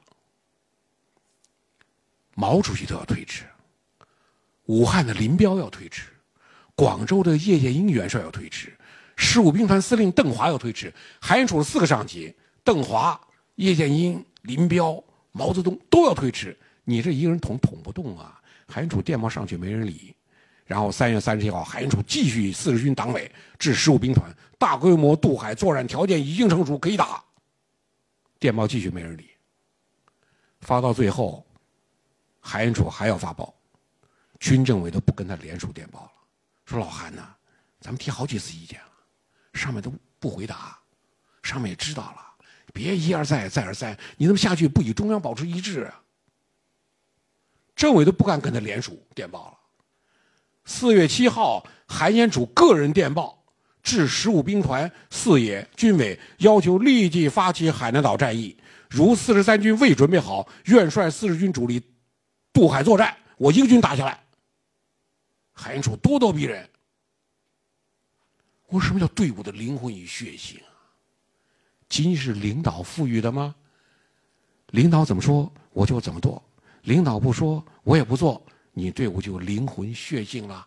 毛主席都要推迟。武汉的林彪要推迟，广州的叶剑英元帅要推迟，十五兵团司令邓华要推迟，韩楚的四个上级邓华、叶剑英、林彪、毛泽东都要推迟。你这一个人捅捅不动啊！韩楚电报上去没人理，然后三月三十一号，韩楚继续四十军党委致十五兵团，大规模渡海作战条件已经成熟，可以打。电报继续没人理，发到最后，韩先楚还要发报。军政委都不跟他联署电报了，说老韩呐，咱们提好几次意见了，上面都不回答，上面也知道了，别一而再再而三，你这么下去不与中央保持一致啊。政委都不敢跟他联署电报了。四月七号，韩先楚个人电报致十五兵团四野军委，要求立即发起海南岛战役，如四十三军未准备好，愿率四十军主力渡海作战，我英军打下来。韩先楚咄咄逼人。我说什么叫队伍的灵魂与血性啊？仅仅是领导赋予的吗？领导怎么说我就怎么做，领导不说我也不做，你队伍就灵魂血性了。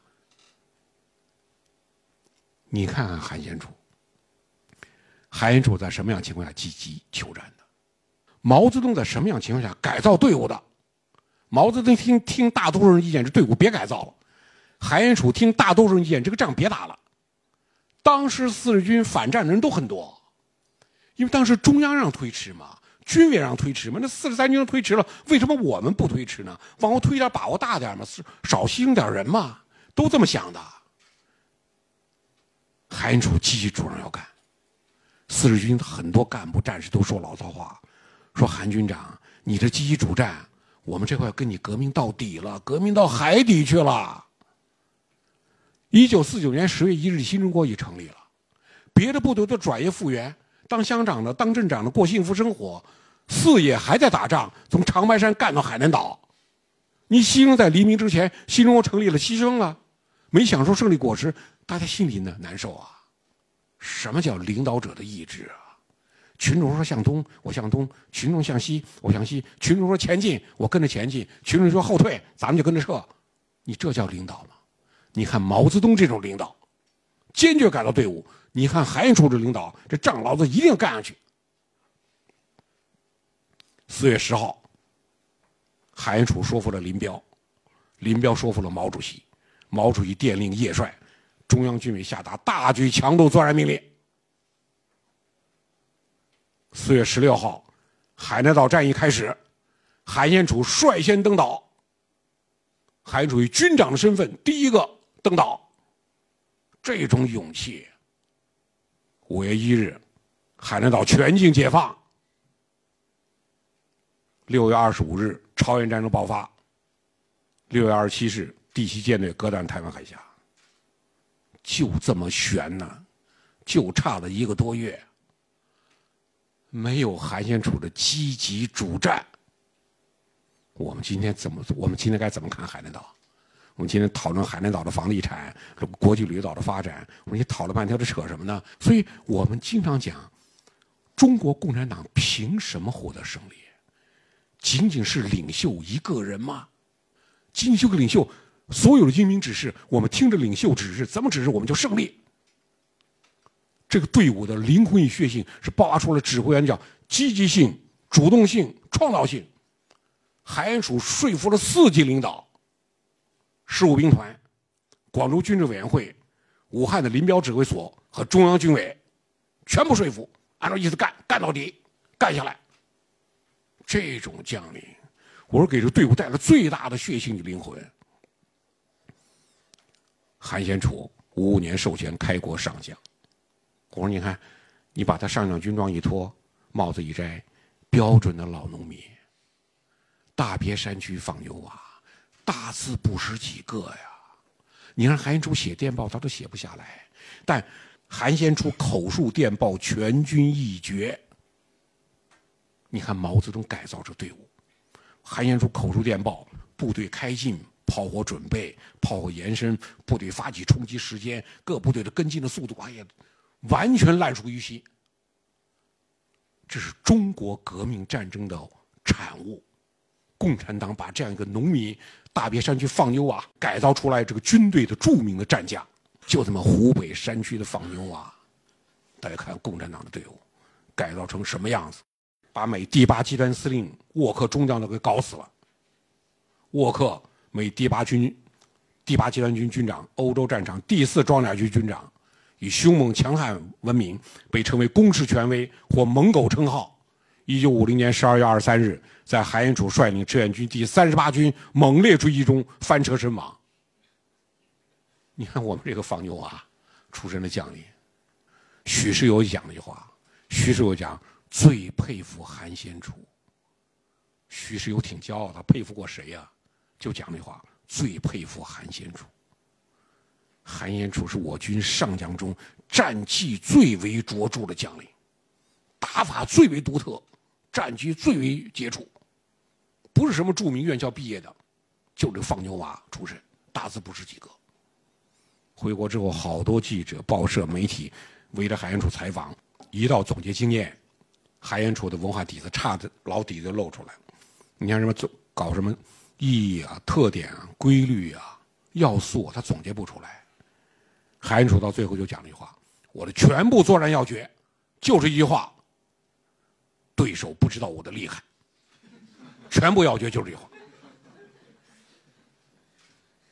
你看看韩先楚，韩先楚在什么样情况下积极求战的？毛泽东在什么样情况下改造队伍的？毛泽东听听大多数人意见，这队伍别改造了。韩延楚听大多数人意见，这个仗别打了。当时四日军反战的人都很多，因为当时中央让推迟嘛，军委让推迟嘛，那四十三军推迟了，为什么我们不推迟呢？往后推点，把握大点嘛，少牺牲点人嘛，都这么想的。韩延楚积极主张要干，四日军很多干部战士都说牢骚话，说韩军长，你这积极主战，我们这块跟你革命到底了，革命到海底去了。一九四九年十月一日，新中国已成立了，别的部队都转业复员，当乡长的、当镇长的过幸福生活，四野还在打仗，从长白山干到海南岛。你牺牲在黎明之前，新中国成立了，牺牲了，没享受胜利果实，大家心里呢难受啊。什么叫领导者的意志啊？群众说向东，我向东；群众向西，我向西；群众说前进，我跟着前进；群众说后退，咱们就跟着撤。你这叫领导吗？你看毛泽东这种领导，坚决改造队伍。你看韩延楚这领导，这仗老子一定干下去。四月十号，韩延楚说服了林彪，林彪说服了毛主席，毛主席电令叶帅，中央军委下达大举强渡作战命令。四月十六号，海南岛战役开始，韩先楚率先登岛。韩延楚以军长的身份，第一个。登岛，这种勇气。五月一日，海南岛全境解放。六月二十五日，朝鲜战争爆发。六月二十七日，第七舰队割断台湾海峡。就这么悬呢，就差了一个多月。没有韩先楚的积极主战，我们今天怎么？我们今天该怎么看海南岛？我们今天讨论海南岛的房地产、国际旅游岛的发展，我们讨论半天，这扯什么呢？所以我们经常讲，中国共产党凭什么获得胜利？仅仅是领袖一个人吗？领袖个领袖，所有的精兵指示，我们听着领袖指示，怎么指示我们就胜利？这个队伍的灵魂与血性是爆发出了指挥员叫积极性、主动性、创造性。韩延楚说服了四级领导。十五兵团、广州军事委员会、武汉的林彪指挥所和中央军委，全部说服，按照意思干，干到底，干下来。这种将领，我说给这队伍带来最大的血性与灵魂。韩先楚五五年授衔开国上将，我说你看，你把他上将军装一脱，帽子一摘，标准的老农民。大别山区放牛娃。大字不识几个呀！你让韩先楚写电报，他都写不下来。但韩先楚口述电报，全军一绝。你看毛泽东改造这队伍，韩先楚口述电报，部队开进，炮火准备，炮火延伸，部队发起冲击时间，各部队的跟进的速度，哎呀，完全烂熟于心。这是中国革命战争的产物。共产党把这样一个农民。大别山区放牛娃改造出来这个军队的著名的战将，就这么湖北山区的放牛娃，大家看共产党的队伍改造成什么样子，把美第八集团司令沃克中将都给搞死了。沃克，美第八军第八集团军军长，欧洲战场第四装甲军军长，以凶猛强悍闻名，被称为攻势权威或猛狗称号。一九五零年十二月二十三日。在韩延楚率领志愿军第三十八军猛烈追击中翻车身亡。你看我们这个放牛娃出身的将领，许世友讲了一句话：许世友讲最佩服韩先楚。许世友挺骄傲，他佩服过谁呀？就讲那话，最佩服韩先楚。韩先楚是我军上将中战绩最为卓著的将领，打法最为独特，战局最为杰出。不是什么著名院校毕业的，就这放牛娃出身，大字不识几个。回国之后，好多记者、报社、媒体围着韩延楚采访，一到总结经验，韩延楚的文化底子差的老底子露出来。你像什么总搞什么意义啊、特点啊、规律啊、要素，他总结不出来。韩楚到最后就讲了一句话：“我的全部作战要诀，就是一句话：对手不知道我的厉害。”全部要诀就是这句话。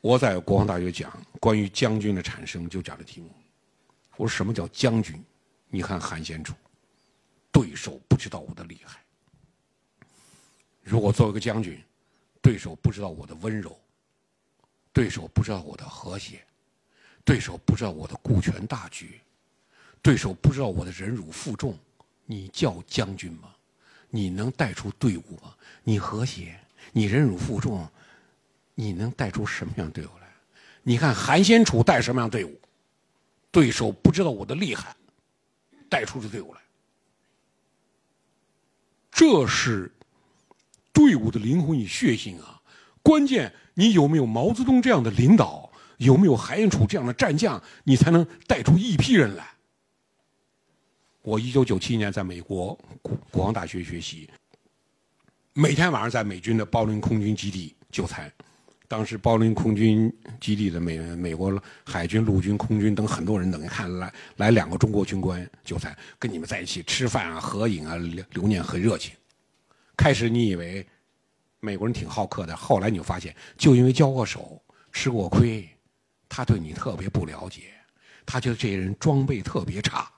我在国防大学讲关于将军的产生，就讲的题目。我说什么叫将军？你看韩先楚，对手不知道我的厉害。如果作为一个将军，对手不知道我的温柔，对手不知道我的和谐，对手不知道我的顾全大局，对手不知道我的忍辱负重，你叫将军吗？你能带出队伍吗？你和谐，你忍辱负重，你能带出什么样队伍来？你看韩先楚带什么样队伍？对手不知道我的厉害，带出的队伍来，这是队伍的灵魂与血性啊！关键你有没有毛泽东这样的领导，有没有韩先楚这样的战将，你才能带出一批人来。我一九九七年在美国国国防大学学习，每天晚上在美军的包林空军基地就餐。当时包林空军基地的美美国海军、陆军、空军等很多人等，看来来两个中国军官就餐，跟你们在一起吃饭啊、合影啊、留念，很热情。开始你以为美国人挺好客的，后来你就发现，就因为交过手、吃过亏，他对你特别不了解，他觉得这些人装备特别差，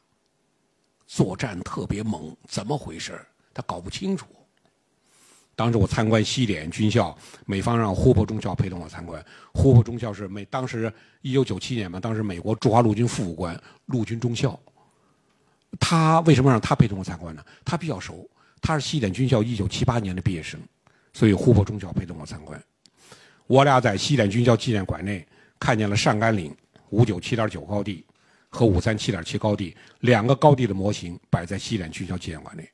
作战特别猛，怎么回事他搞不清楚。当时我参观西点军校，美方让胡珀中校陪同我参观。胡珀中校是美当时一九九七年嘛，当时美国驻华陆军副武官，陆军中校。他为什么让他陪同我参观呢？他比较熟，他是西点军校一九七八年的毕业生，所以胡珀中校陪同我参观。我俩在西点军校纪念馆内看见了上甘岭五九七点九高地和五三七点七高地两个高地的模型摆在西点军校纪念馆内。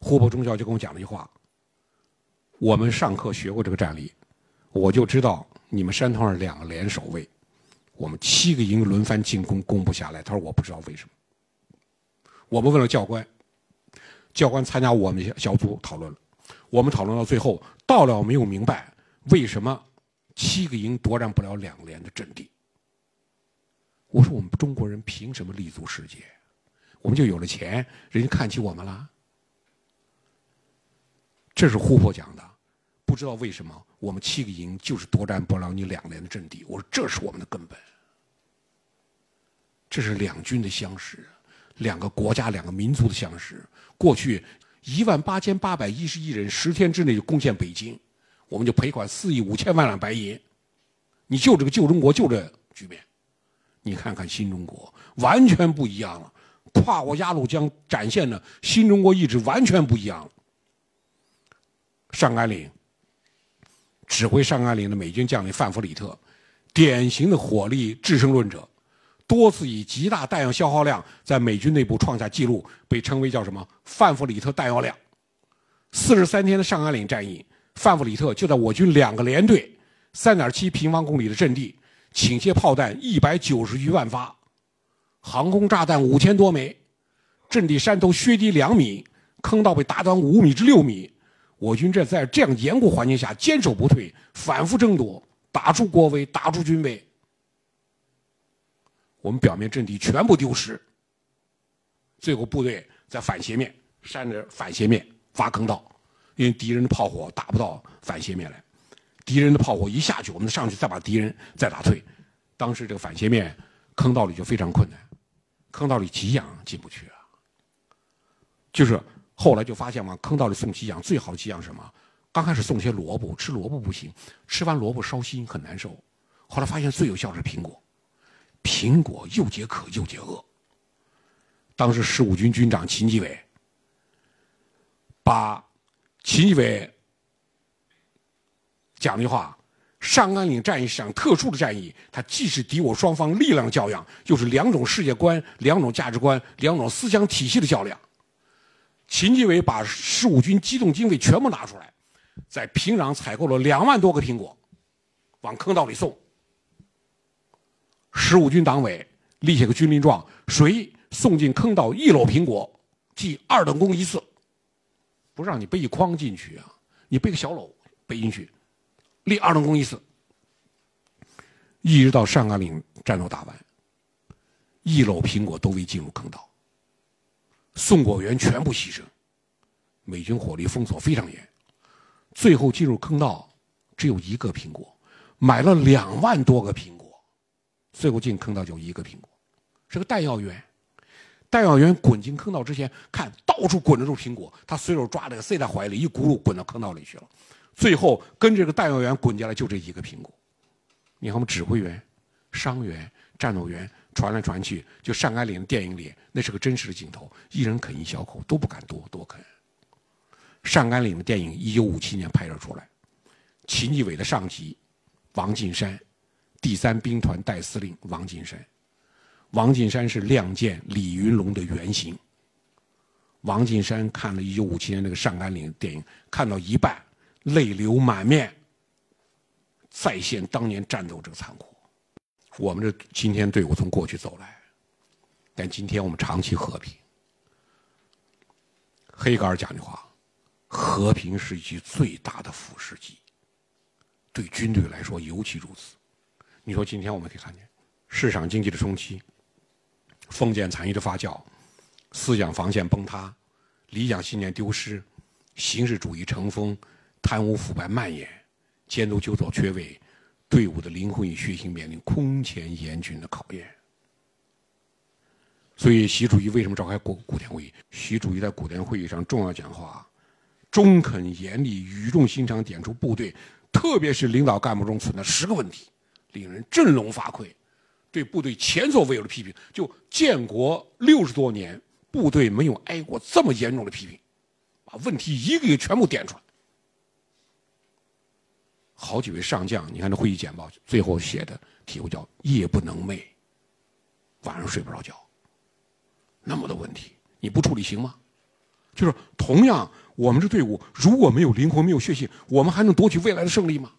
胡珀中校就跟我讲了一句话。我们上课学过这个战例，我就知道你们山头上两个连守卫，我们七个营轮番进攻攻不下来。他说我不知道为什么。我们问了教官，教官参加我们小组讨论了，我们讨论到最后到了没有明白为什么七个营夺占不了两连的阵地。我说我们中国人凭什么立足世界？我们就有了钱，人家看起我们了？这是胡珀讲的。不知道为什么我们七个营就是夺占不了你两连的阵地。我说这是我们的根本，这是两军的相识，两个国家、两个民族的相识。过去一万八千八百一十一人十天之内就攻陷北京，我们就赔款四亿五千万两白银。你就这个旧中国就这局面，你看看新中国完全不一样了。跨过鸭绿江展现的新中国意志完全不一样了。上甘岭。指挥上甘岭的美军将领范弗里特，典型的火力制胜论者，多次以极大弹药消耗量在美军内部创下纪录，被称为叫什么“范弗里特弹药量”。四十三天的上甘岭战役，范弗里特就在我军两个连队、三点七平方公里的阵地，倾泻炮弹一百九十余万发，航空炸弹五千多枚，阵地山头削低两米，坑道被打短五米至六米。我军这在这样严酷环境下坚守不退，反复争夺，打出国威，打出军威。我们表面阵地全部丢失，最后部队在反斜面山着反斜面挖坑道，因为敌人的炮火打不到反斜面来，敌人的炮火一下去，我们上去再把敌人再打退。当时这个反斜面坑道里就非常困难，坑道里给养进不去啊，就是。后来就发现往，坑道里送给养最好给养什么？刚开始送些萝卜，吃萝卜不行，吃完萝卜烧心很难受。后来发现最有效是苹果，苹果又解渴又解饿。当时十五军军长秦基伟把秦基伟讲的话：上甘岭战役是场特殊的战役，它既是敌我双方力量较量，又是两种世界观、两种价值观、两种思想体系的较量。秦基伟把十五军机动经费全部拿出来，在平壤采购了两万多个苹果，往坑道里送。十五军党委立下个军令状：谁送进坑道一篓苹果，记二等功一次。不让你背一筐进去啊，你背个小篓背进去，立二等功一次。一直到上甘岭战斗打完，一篓苹果都未进入坑道。送果园全部牺牲，美军火力封锁非常严，最后进入坑道只有一个苹果，买了两万多个苹果，最后进坑道就一个苹果，是个弹药员。弹药员滚进坑道之前，看到处滚着都是苹果，他随手抓了个塞在怀里，一轱辘滚到坑道里去了。最后跟这个弹药员滚进来就这一个苹果。你看我们指挥员、伤员、战斗员传来传去，就上甘岭的电影里，那是个真实的镜头，一人啃一小口都不敢多多啃。上甘岭的电影一九五七年拍摄出来，秦基伟的上级王进山，第三兵团代司令王进山。王近山是《亮剑》李云龙的原型。王近山看了一九五七年那个上甘岭电影，看到一半，泪流满面，再现当年战斗这个残酷。我们这今天队伍从过去走来，但今天我们长期和平。黑格尔讲句话：“和平是一剂最大的腐蚀剂。”对军队来说尤其如此。你说今天我们可以看见市场经济的冲击。封建残余的发酵，思想防线崩塌，理想信念丢失，形式主义成风，贪污腐败蔓延，监督纠错缺位，队伍的灵魂与血性面临空前严峻的考验。所以，习主席为什么召开古古田会议？习主席在古田会议上重要讲话，中肯严厉、语重心长点出部队，特别是领导干部中存在十个问题，令人振聋发聩。对部队前所未有的批评，就建国六十多年，部队没有挨过这么严重的批评，把问题一个一个全部点出来。好几位上将，你看这会议简报最后写的题目叫“夜不能寐，晚上睡不着觉”，那么多问题你不处理行吗？就是同样，我们这队伍如果没有灵魂、没有血性，我们还能夺取未来的胜利吗？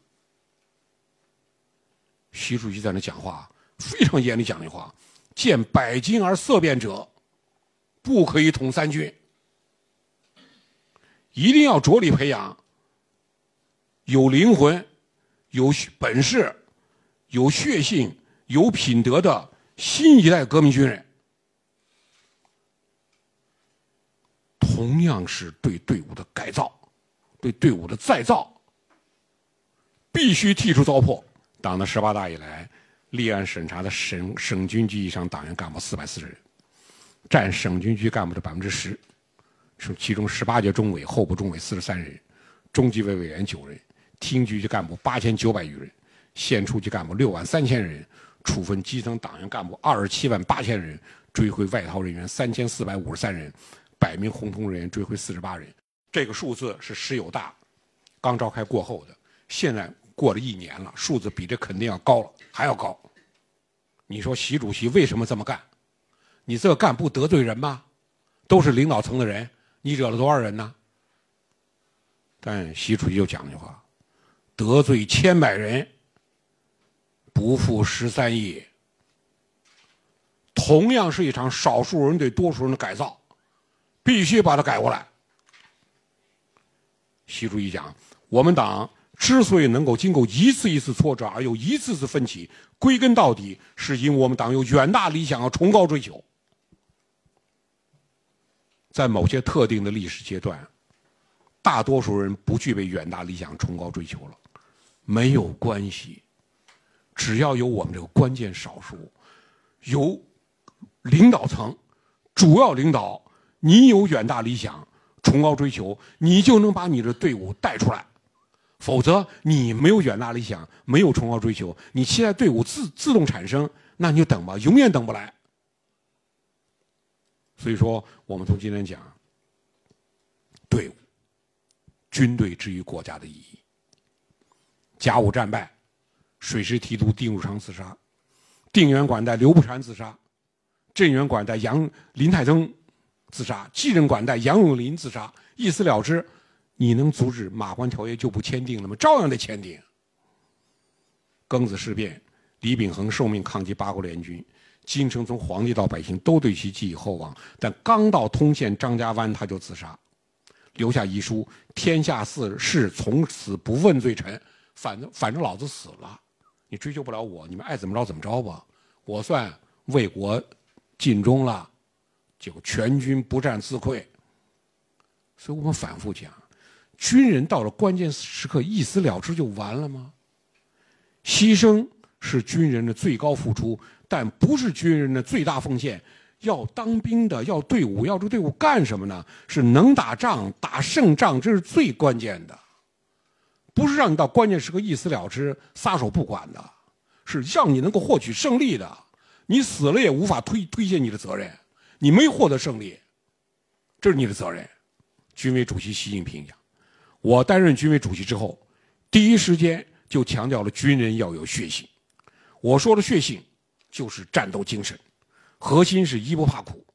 习主席在那讲话。非常严厉讲的话：“见百金而色变者，不可以统三军。一定要着力培养有灵魂、有本事、有血性、有品德的新一代革命军人。同样是对队伍的改造，对队伍的再造，必须剔除糟粕。党的十八大以来。”立案审查的省省军级以上党员干部四百四十人，占省军区干部的百分之十，是其中十八届中委候补中委四十三人，中纪委委员九人，厅局级干部八千九百余人，县处级干部六万三千人，处分基层党员干部二十七万八千人，追回外逃人员三千四百五十三人，百名红通人员追回四十八人。这个数字是十有大刚召开过后的，现在过了一年了，数字比这肯定要高了，还要高。你说习主席为什么这么干？你这干不得罪人吗？都是领导层的人，你惹了多少人呢？但习主席就讲句话：得罪千百人，不负十三亿。同样是一场少数人对多数人的改造，必须把它改过来。习主席讲，我们党。之所以能够经过一次一次挫折而又一次次奋起，归根到底是因为我们党有远大理想和崇高追求。在某些特定的历史阶段，大多数人不具备远大理想、崇高追求了，没有关系，只要有我们这个关键少数，有领导层、主要领导，你有远大理想、崇高追求，你就能把你的队伍带出来。否则，你没有远大理想，没有崇高追求，你期待队伍自自动产生，那你就等吧，永远等不来。所以说，我们从今天讲，队伍、军队之于国家的意义。甲午战败，水师提督丁汝昌自杀，定远管带刘步蟾自杀，镇远管带杨林泰增自杀，继任管带杨永林自杀，一死了之。你能阻止马关条约就不签订了吗？照样得签订。庚子事变，李秉衡受命抗击八国联军，京城从皇帝到百姓都对其寄予厚望，但刚到通县张家湾，他就自杀，留下遗书：“天下事事从此不问罪臣，反正反正老子死了，你追究不了我，你们爱怎么着怎么着吧，我算为国尽忠了，就全军不战自溃。”所以我们反复讲。军人到了关键时刻一死了之就完了吗？牺牲是军人的最高付出，但不是军人的最大奉献。要当兵的，要队伍，要这队伍干什么呢？是能打仗，打胜仗，这是最关键的。不是让你到关键时刻一死了之、撒手不管的，是让你能够获取胜利的。你死了也无法推推卸你的责任，你没获得胜利，这是你的责任。军委主席习近平讲，我担任军委主席之后，第一时间就强调了军人要有血性。我说的血性，就是战斗精神，核心是一不怕苦，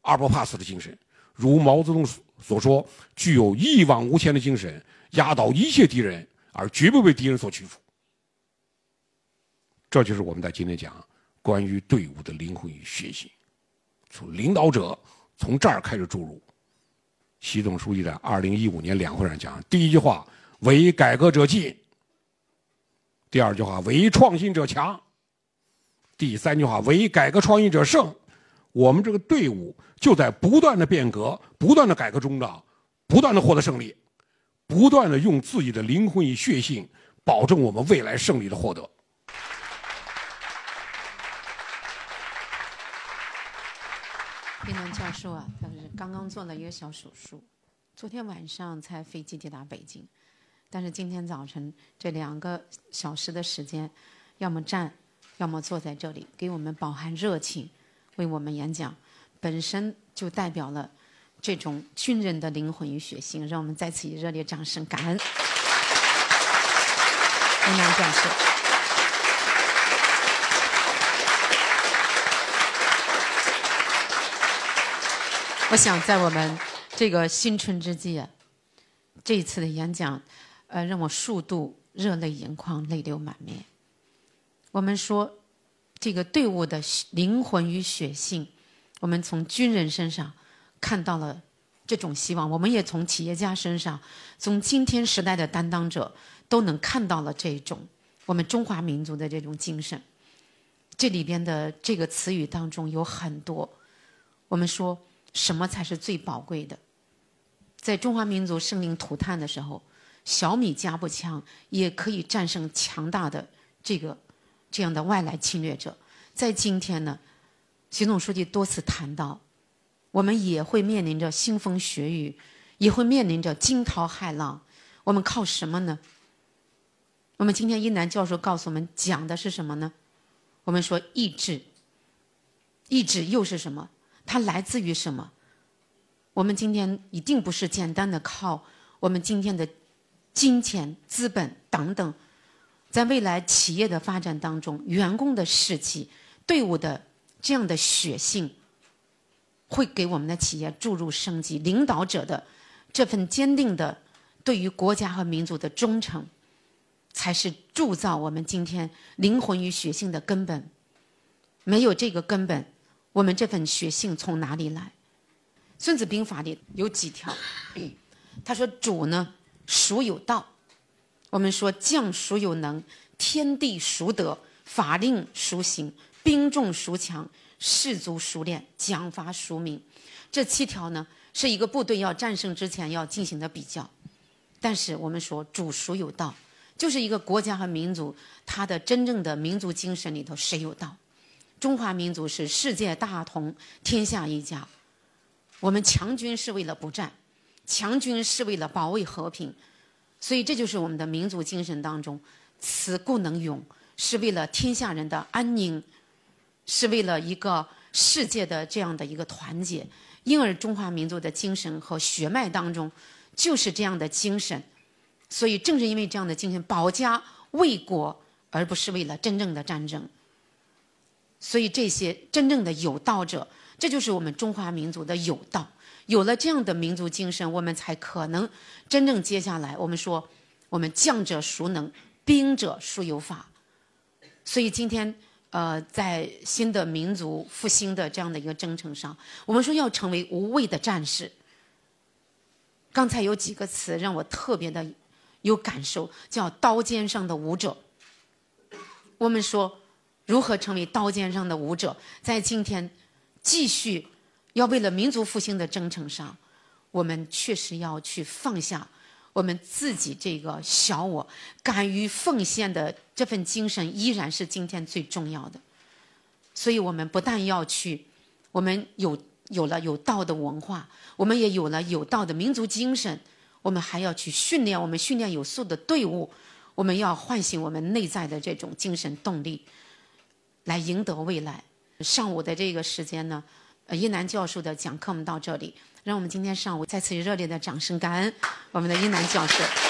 二不怕死的精神。如毛泽东所说，具有一往无前的精神，压倒一切敌人。而绝不被敌人所屈服，这就是我们在今天讲关于队伍的灵魂与血性。从领导者从这儿开始注入。习总书记在二零一五年两会上讲，第一句话唯改革者进，第二句话唯创新者强，第三句话唯改革创新者胜。我们这个队伍就在不断的变革、不断的改革中的，不断的获得胜利。不断的用自己的灵魂与血性，保证我们未来胜利的获得。丁南教授啊，他是刚刚做了一个小手术，昨天晚上才飞机抵达北京，但是今天早晨这两个小时的时间，要么站，要么坐在这里，给我们饱含热情，为我们演讲，本身就代表了。这种军人的灵魂与血性，让我们再次以热烈掌声感恩林南教授。我想在我们这个新春之际，这一次的演讲，呃，让我数度热泪盈眶、泪流满面。我们说，这个队伍的灵魂与血性，我们从军人身上。看到了这种希望，我们也从企业家身上，从今天时代的担当者都能看到了这种我们中华民族的这种精神。这里边的这个词语当中有很多，我们说什么才是最宝贵的？在中华民族生灵涂炭的时候，小米加步枪也可以战胜强大的这个这样的外来侵略者。在今天呢，习总书记多次谈到。我们也会面临着腥风血雨，也会面临着惊涛骇浪。我们靠什么呢？我们今天一南教授告诉我们讲的是什么呢？我们说意志，意志又是什么？它来自于什么？我们今天一定不是简单的靠我们今天的金钱、资本等等，在未来企业的发展当中，员工的士气、队伍的这样的血性。会给我们的企业注入生机，领导者的这份坚定的对于国家和民族的忠诚，才是铸造我们今天灵魂与血性的根本。没有这个根本，我们这份血性从哪里来？《孙子兵法》里有几条，他说：“主呢，孰有道？我们说将孰有能？天地孰得？法令孰行？兵众孰强？”士卒熟练，奖罚孰明？这七条呢，是一个部队要战胜之前要进行的比较。但是我们说，主孰有道？就是一个国家和民族，它的真正的民族精神里头，谁有道？中华民族是世界大同，天下一家。我们强军是为了不战，强军是为了保卫和平。所以这就是我们的民族精神当中，此故能勇，是为了天下人的安宁。是为了一个世界的这样的一个团结，因而中华民族的精神和血脉当中就是这样的精神，所以正是因为这样的精神，保家卫国，而不是为了真正的战争。所以这些真正的有道者，这就是我们中华民族的有道。有了这样的民族精神，我们才可能真正接下来我们说，我们将者孰能，兵者孰有法。所以今天。呃，在新的民族复兴的这样的一个征程上，我们说要成为无畏的战士。刚才有几个词让我特别的有感受，叫“刀尖上的舞者”。我们说，如何成为刀尖上的舞者？在今天继续要为了民族复兴的征程上，我们确实要去放下我们自己这个小我敢于奉献的这份精神，依然是今天最重要的。所以，我们不但要去，我们有有了有道的文化，我们也有了有道的民族精神，我们还要去训练我们训练有素的队伍，我们要唤醒我们内在的这种精神动力，来赢得未来。上午的这个时间呢，呃，一南教授的讲课我们到这里，让我们今天上午再次以热烈的掌声感恩我们的一楠教授。